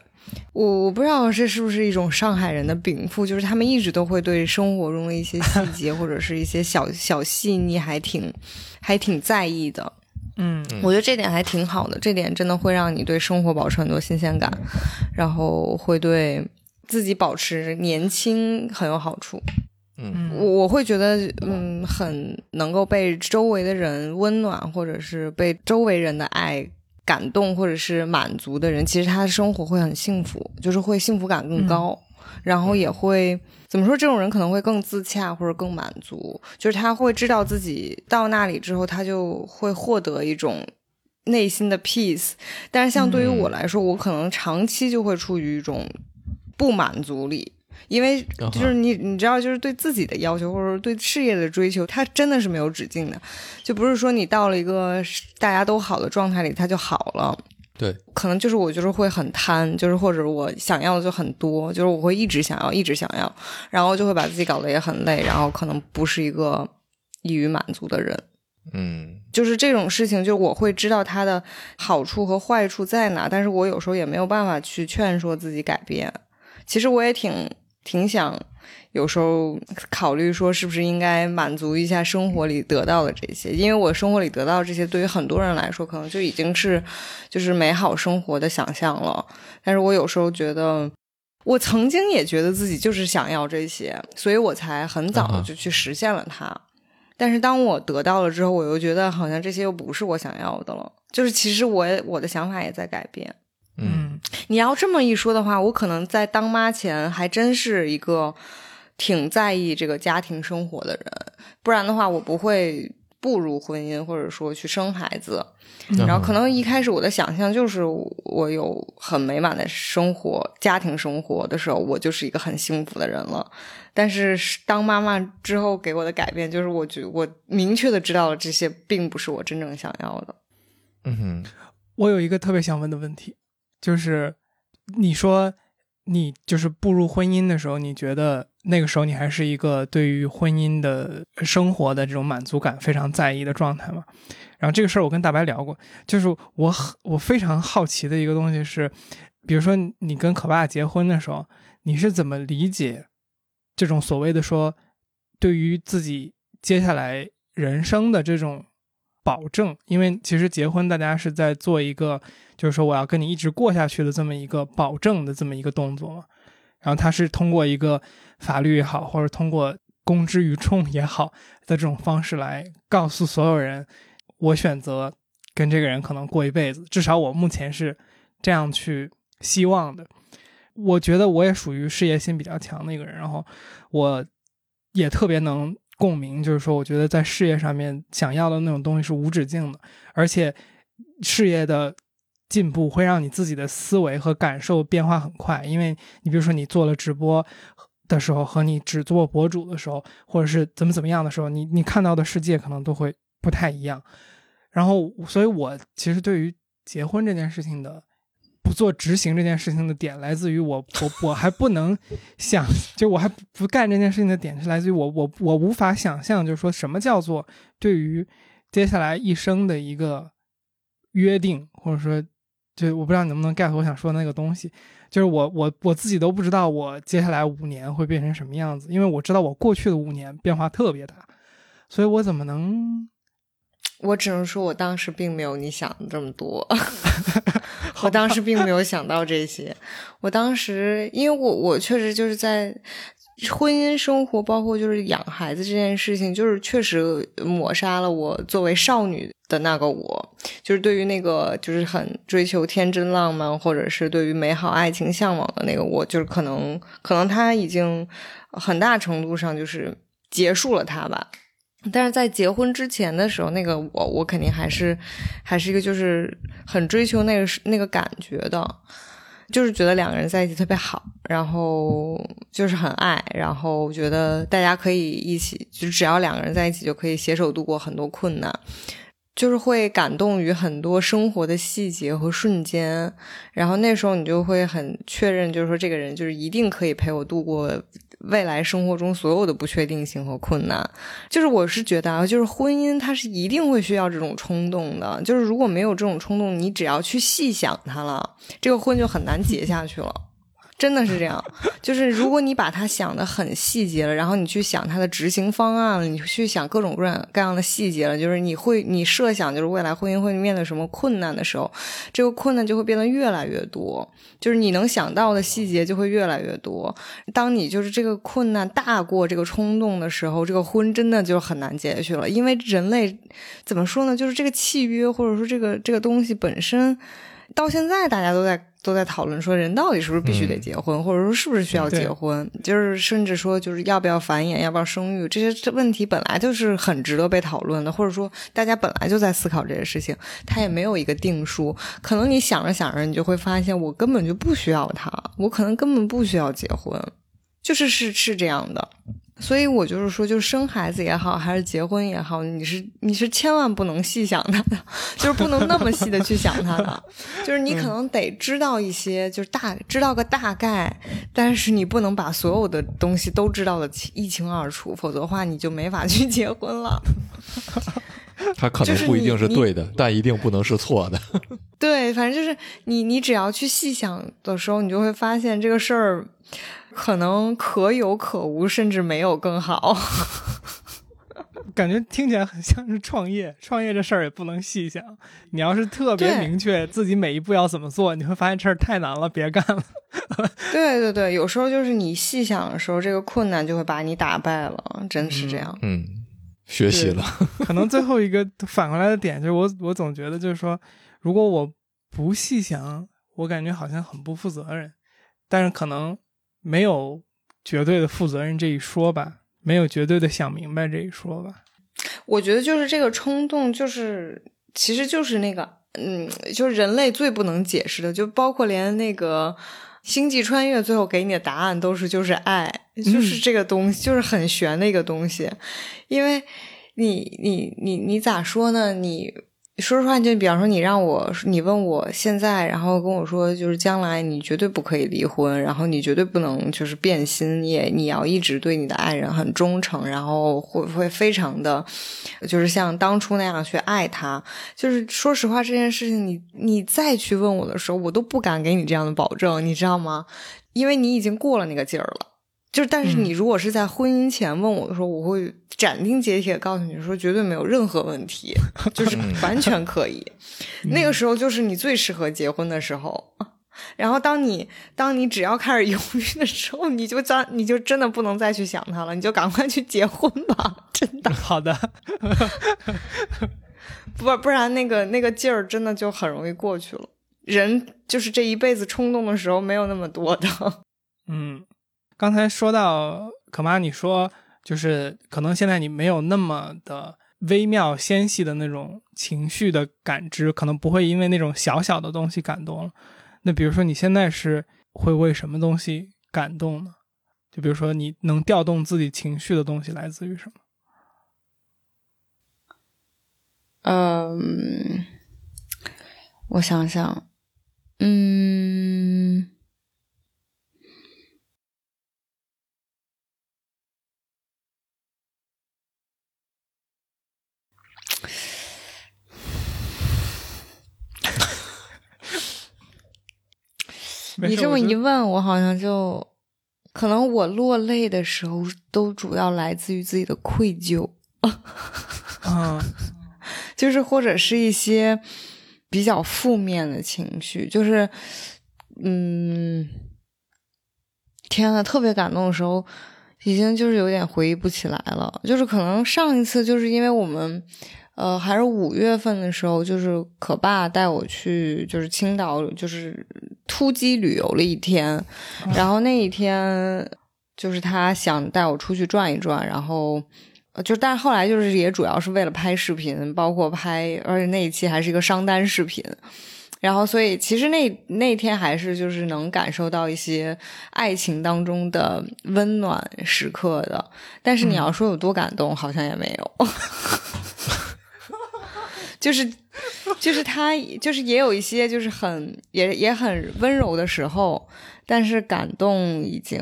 我我不知道这是不是一种上海人的禀赋，就是他们一直都会对生活中的一些细节 或者是一些小小细腻还挺还挺在意的。嗯我觉得这点还挺好的，这点真的会让你对生活保持很多新鲜感，然后会对自己保持年轻很有好处。嗯我我会觉得，嗯，很能够被周围的人温暖，或者是被周围人的爱感动，或者是满足的人，其实他的生活会很幸福，就是会幸福感更高，然后也会怎么说？这种人可能会更自洽，或者更满足，就是他会知道自己到那里之后，他就会获得一种。内心的 peace，但是像对于我来说，我可能长期就会处于一种不满足里，因为就是你你知道，就是对自己的要求或者说对事业的追求，它真的是没有止境的，就不是说你到了一个大家都好的状态里，它就好了。对，可能就是我就是会很贪，就是或者我想要的就很多，就是我会一直想要，一直想要，然后就会把自己搞得也很累，然后可能不是一个易于满足的人。嗯就是这种事情，就我会知道它的好处和坏处在哪，但是我有时候也没有办法去劝说自己改变。其实我也挺挺想，有时候考虑说是不是应该满足一下生活里得到的这些，因为我生活里得到这些，对于很多人来说，可能就已经是就是美好生活的想象了。但是我有时候觉得。我曾经也觉得自己就是想要这些，所以我才很早就去实现了它。但是当我得到了之后，我又觉得好像这些又不是我想要的了。就是其实我我的想法也在改变。嗯你要这么一说的话，我可能在当妈前还真是一个挺在意这个家庭生活的人，不然的话我不会步入婚姻或者说去生孩子。然后可能一开始我的想象就是我有很美满的生活、家庭生活的时候，我就是一个很幸福的人了。但是当妈妈之后给我的改变，就是我觉我明确的知道了这些并不是我真正想要的。嗯哼我有一个特别想问的问题，就是你说你就是步入婚姻的时候，你觉得那个时候你还是一个对于婚姻的生活的这种满足感非常在意的状态吗？然后这个事儿我跟大白聊过，就是我我非常好奇的一个东西是，比如说你跟可爸结婚的时候，你是怎么理解这种所谓的说对于自己接下来人生的这种保证？因为其实结婚大家是在做一个，就是说我要跟你一直过下去的这么一个保证的这么一个动作嘛。然后他是通过一个法律也好，或者通过公之于众也好的这种方式来告诉所有人，我选择跟这个人可能过一辈子，至少我目前是这样去希望的。我觉得我也属于事业心比较强的一个人，然后我也特别能共鸣，就是说，我觉得在事业上面想要的那种东西是无止境的，而且事业的进步会让你自己的思维和感受变化很快，因为你比如说你做了直播的时候和你只做博主的时候，或者是怎么怎么样的时候，你你看到的世界可能都会不太一样。然后，所以我其实对于结婚这件事情的不做执行这件事情的点，来自于我我我还不能想，就我还不干这件事情的点是来自于我我我无法想象，就是说什么叫做对于接下来一生的一个约定，或者说，就我不知道你能不能 get 我想说的那个东西，就是我我我自己都不知道我接下来五年会变成什么样子，因为我知道我过去的五年变化特别大，所以我怎么能我只能说，我当时并没有你想的这么多。我当时并没有想到这些。我当时，因为我我确实就是在婚姻生活，包括就是养孩子这件事情，就是确实抹杀了我作为少女的那个我，就是对于那个就是很追求天真浪漫，或者是对于美好爱情向往的那个我，就是可能可能他已经很大程度上就是结束了他吧。但是在结婚之前的时候，那个我，我肯定还是还是一个就是很追求那个那个感觉的。就是觉得两个人在一起特别好，然后就是很爱，然后觉得大家可以一起，就只要两个人在一起就可以携手度过很多困难，就是会感动于很多生活的细节和瞬间，然后那时候你就会很确认，就是说这个人就是一定可以陪我度过。未来生活中所有的不确定性和困难，就是我是觉得啊，就是婚姻它是一定会需要这种冲动的，就是如果没有这种冲动，你只要去细想它了，这个婚就很难结下去了。真的是这样，就是如果你把它想的很细节了，然后你去想它的执行方案了，你去想各种各样各样的细节了，就是你会你设想就是未来婚姻会面对什么困难的时候，这个困难就会变得越来越多，就是你能想到的细节就会越来越多。当你就是这个困难大过这个冲动的时候，这个婚真的就很难结下去了，因为人类怎么说呢？就是这个契约或者说这个这个东西本身。到现在，大家都在都在讨论说，人到底是不是必须得结婚，或者说是不是需要结婚？就是甚至说，就是要不要繁衍，要不要生育，这些问题本来就是很值得被讨论的，或者说大家本来就在思考这些事情，他也没有一个定数。可能你想着想着，你就会发现，我根本就不需要他，我可能根本不需要结婚，就是是是这样的。所以我就是说，就是生孩子也好，还是结婚也好，你是你是千万不能细想他的，就是不能那么细的去想他的，就是你可能得知道一些，就是大知道个大概，但是你不能把所有的东西都知道的一清二楚，否则的话你就没法去结婚了。他可能不一定是对的，但一定不能是错的。对，反正就是你你只要去细想的时候，你就会发现这个事儿。可能可有可无，甚至没有更好。感觉听起来很像是创业，创业这事儿也不能细想。你要是特别明确自己每一步要怎么做，你会发现这事儿太难了，别干了。对对对，有时候就是你细想的时候，这个困难就会把你打败了，真是这样。嗯，学习了。可能最后一个反过来的点就是，我我总觉得就是说，如果我不细想，我感觉好像很不负责任，但是可能。没有绝对的负责任这一说吧，没有绝对的想明白这一说吧。我觉得就是这个冲动，就是其实就是那个，嗯，就是人类最不能解释的，就包括连那个星际穿越最后给你的答案都是就是爱，就是这个东西，就是很玄的一个东西。因为你你你你咋说呢？你。说实话，就比方说，你让我，你问我现在，然后跟我说，就是将来你绝对不可以离婚，然后你绝对不能就是变心，你也你要一直对你的爱人很忠诚，然后会不会非常的，就是像当初那样去爱他。就是说实话，这件事情，你你再去问我的时候，我都不敢给你这样的保证，你知道吗？因为你已经过了那个劲儿了。就是，但是你如果是在婚姻前问我的时候，我会斩钉截铁告诉你说，绝对没有任何问题，就是完全可以。那个时候就是你最适合结婚的时候。然后当你当你只要开始犹豫的时候，你就将你就真的不能再去想他了，你就赶快去结婚吧，真的。好的，不不然那个那个劲儿真的就很容易过去了。人就是这一辈子冲动的时候没有那么多的，嗯。刚才说到可妈，你说就是可能现在你没有那么的微妙纤细的那种情绪的感知，可能不会因为那种小小的东西感动了。那比如说你现在是会为什么东西感动呢？就比如说你能调动自己情绪的东西来自于什么？嗯，我想想，嗯。你这么一问，我好像就可能我落泪的时候，都主要来自于自己的愧疚，嗯，就是或者是一些比较负面的情绪，就是嗯，天呐，特别感动的时候，已经就是有点回忆不起来了。就是可能上一次就是因为我们，呃，还是五月份的时候，就是可爸带我去就是青岛，就是突击旅游了一天，然后那一天就是他想带我出去转一转，然后。呃就但是后来就是也主要是为了拍视频，包括拍，而且那一期还是一个商单视频，然后所以其实那那天还是就是能感受到一些爱情当中的温暖时刻的，但是你要说有多感动，好像也没有，就是就是他就是也有一些就是很也也很温柔的时候，但是感动已经。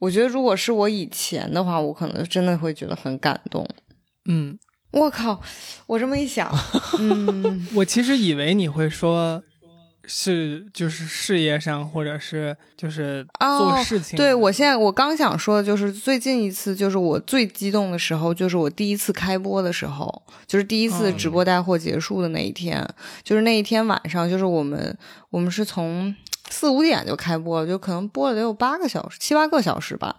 我觉得，如果是我以前的话，我可能真的会觉得很感动。嗯，我靠，我这么一想，嗯，我其实以为你会说，是就是事业上，或者是就是做事情。哦、对我现在我刚想说的就是最近一次，就是我最激动的时候，就是我第一次开播的时候，就是第一次直播带货结束的那一天，就是那一天晚上，就是我们我们是从。四五点就开播了，就可能播了得有八个小时、七八个小时吧。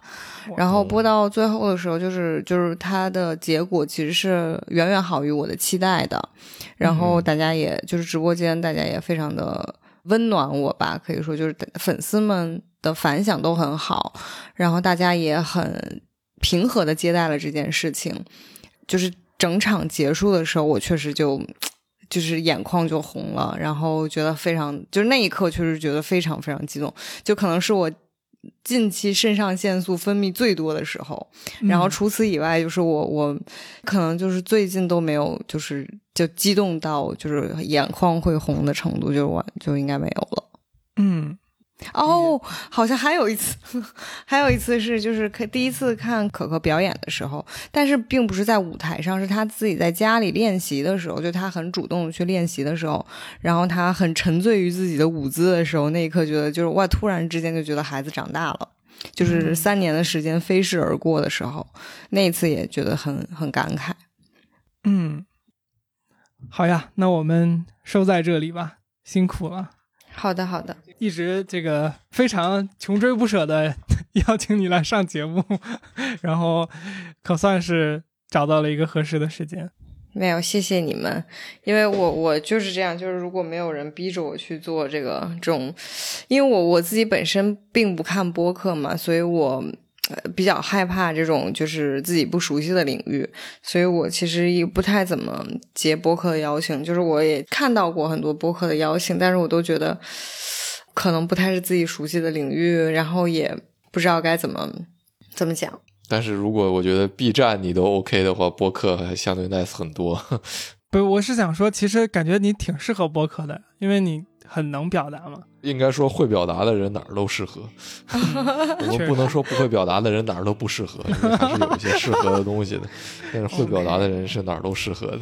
然后播到最后的时候，就是就是它的结果其实是远远好于我的期待的。然后大家也就是直播间，大家也非常的温暖我吧，可以说就是粉丝们的反响都很好，然后大家也很平和的接待了这件事情。就是整场结束的时候，我确实就。就是眼眶就红了，然后觉得非常，就是那一刻确实觉得非常非常激动，就可能是我近期肾上腺素分泌最多的时候。然后除此以外，就是我我可能就是最近都没有，就是就激动到就是眼眶会红的程度，就我就应该没有了。嗯。哦，好像还有一次，还有一次是就是第一次看可可表演的时候，但是并不是在舞台上，是他自己在家里练习的时候，就他很主动去练习的时候，然后他很沉醉于自己的舞姿的时候，那一刻觉得就是哇，突然之间就觉得孩子长大了，就是三年的时间飞逝而过的时候，那一次也觉得很很感慨。嗯，好呀，那我们收在这里吧，辛苦了。好的，好的。一直这个非常穷追不舍的 邀请你来上节目，然后可算是找到了一个合适的时间。没有，谢谢你们，因为我我就是这样，就是如果没有人逼着我去做这个这种，因为我我自己本身并不看播客嘛，所以我比较害怕这种就是自己不熟悉的领域，所以我其实也不太怎么接播客的邀请。就是我也看到过很多播客的邀请，但是我都觉得。可能不太是自己熟悉的领域，然后也不知道该怎么怎么讲。但是如果我觉得 B 站你都 OK 的话，播客还相对 nice 很多。不，我是想说，其实感觉你挺适合播客的，因为你很能表达吗。应该说会表达的人哪儿都适合，我们不能说不会表达的人哪儿都不适合，还是有一些适合的东西的。但是会表达的人是哪儿都适合的。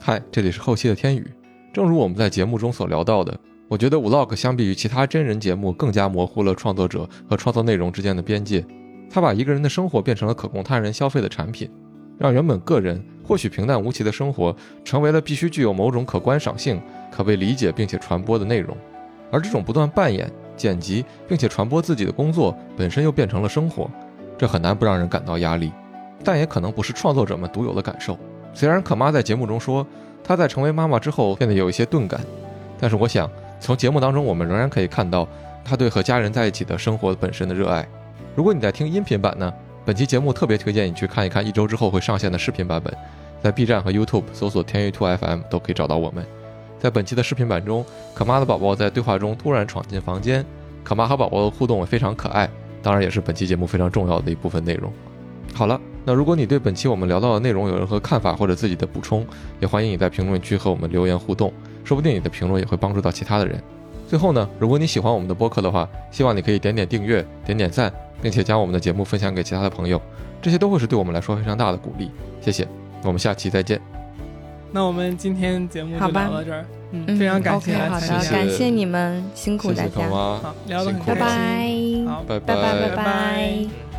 嗨，这里是后期的天宇。正如我们在节目中所聊到的。我觉得 Vlog 相比于其他真人节目，更加模糊了创作者和创作内容之间的边界。它把一个人的生活变成了可供他人消费的产品，让原本个人或许平淡无奇的生活，成为了必须具有某种可观赏性、可被理解并且传播的内容。而这种不断扮演、剪辑并且传播自己的工作，本身又变成了生活，这很难不让人感到压力。但也可能不是创作者们独有的感受。虽然可妈在节目中说，她在成为妈妈之后变得有一些钝感，但是我想。从节目当中，我们仍然可以看到她对和家人在一起的生活本身的热爱。如果你在听音频版呢，本期节目特别推荐你去看一看一周之后会上线的视频版本，在 B 站和 YouTube 搜索“天娱兔 FM” 都可以找到我们。在本期的视频版中，可妈的宝宝在对话中突然闯进房间，可妈和宝宝的互动也非常可爱，当然也是本期节目非常重要的一部分内容。好了，那如果你对本期我们聊到的内容有任何看法或者自己的补充，也欢迎你在评论区和我们留言互动。说不定你的评论也会帮助到其他的人。最后呢，如果你喜欢我们的播客的话，希望你可以点点订阅、点点赞，并且将我们的节目分享给其他的朋友，这些都会是对我们来说非常大的鼓励。谢谢，我们下期再见。那我们今天节目就聊到这儿，嗯，非常感谢，好的，感谢你们，辛苦大家，好，聊得很开心，好，拜拜拜。拜拜。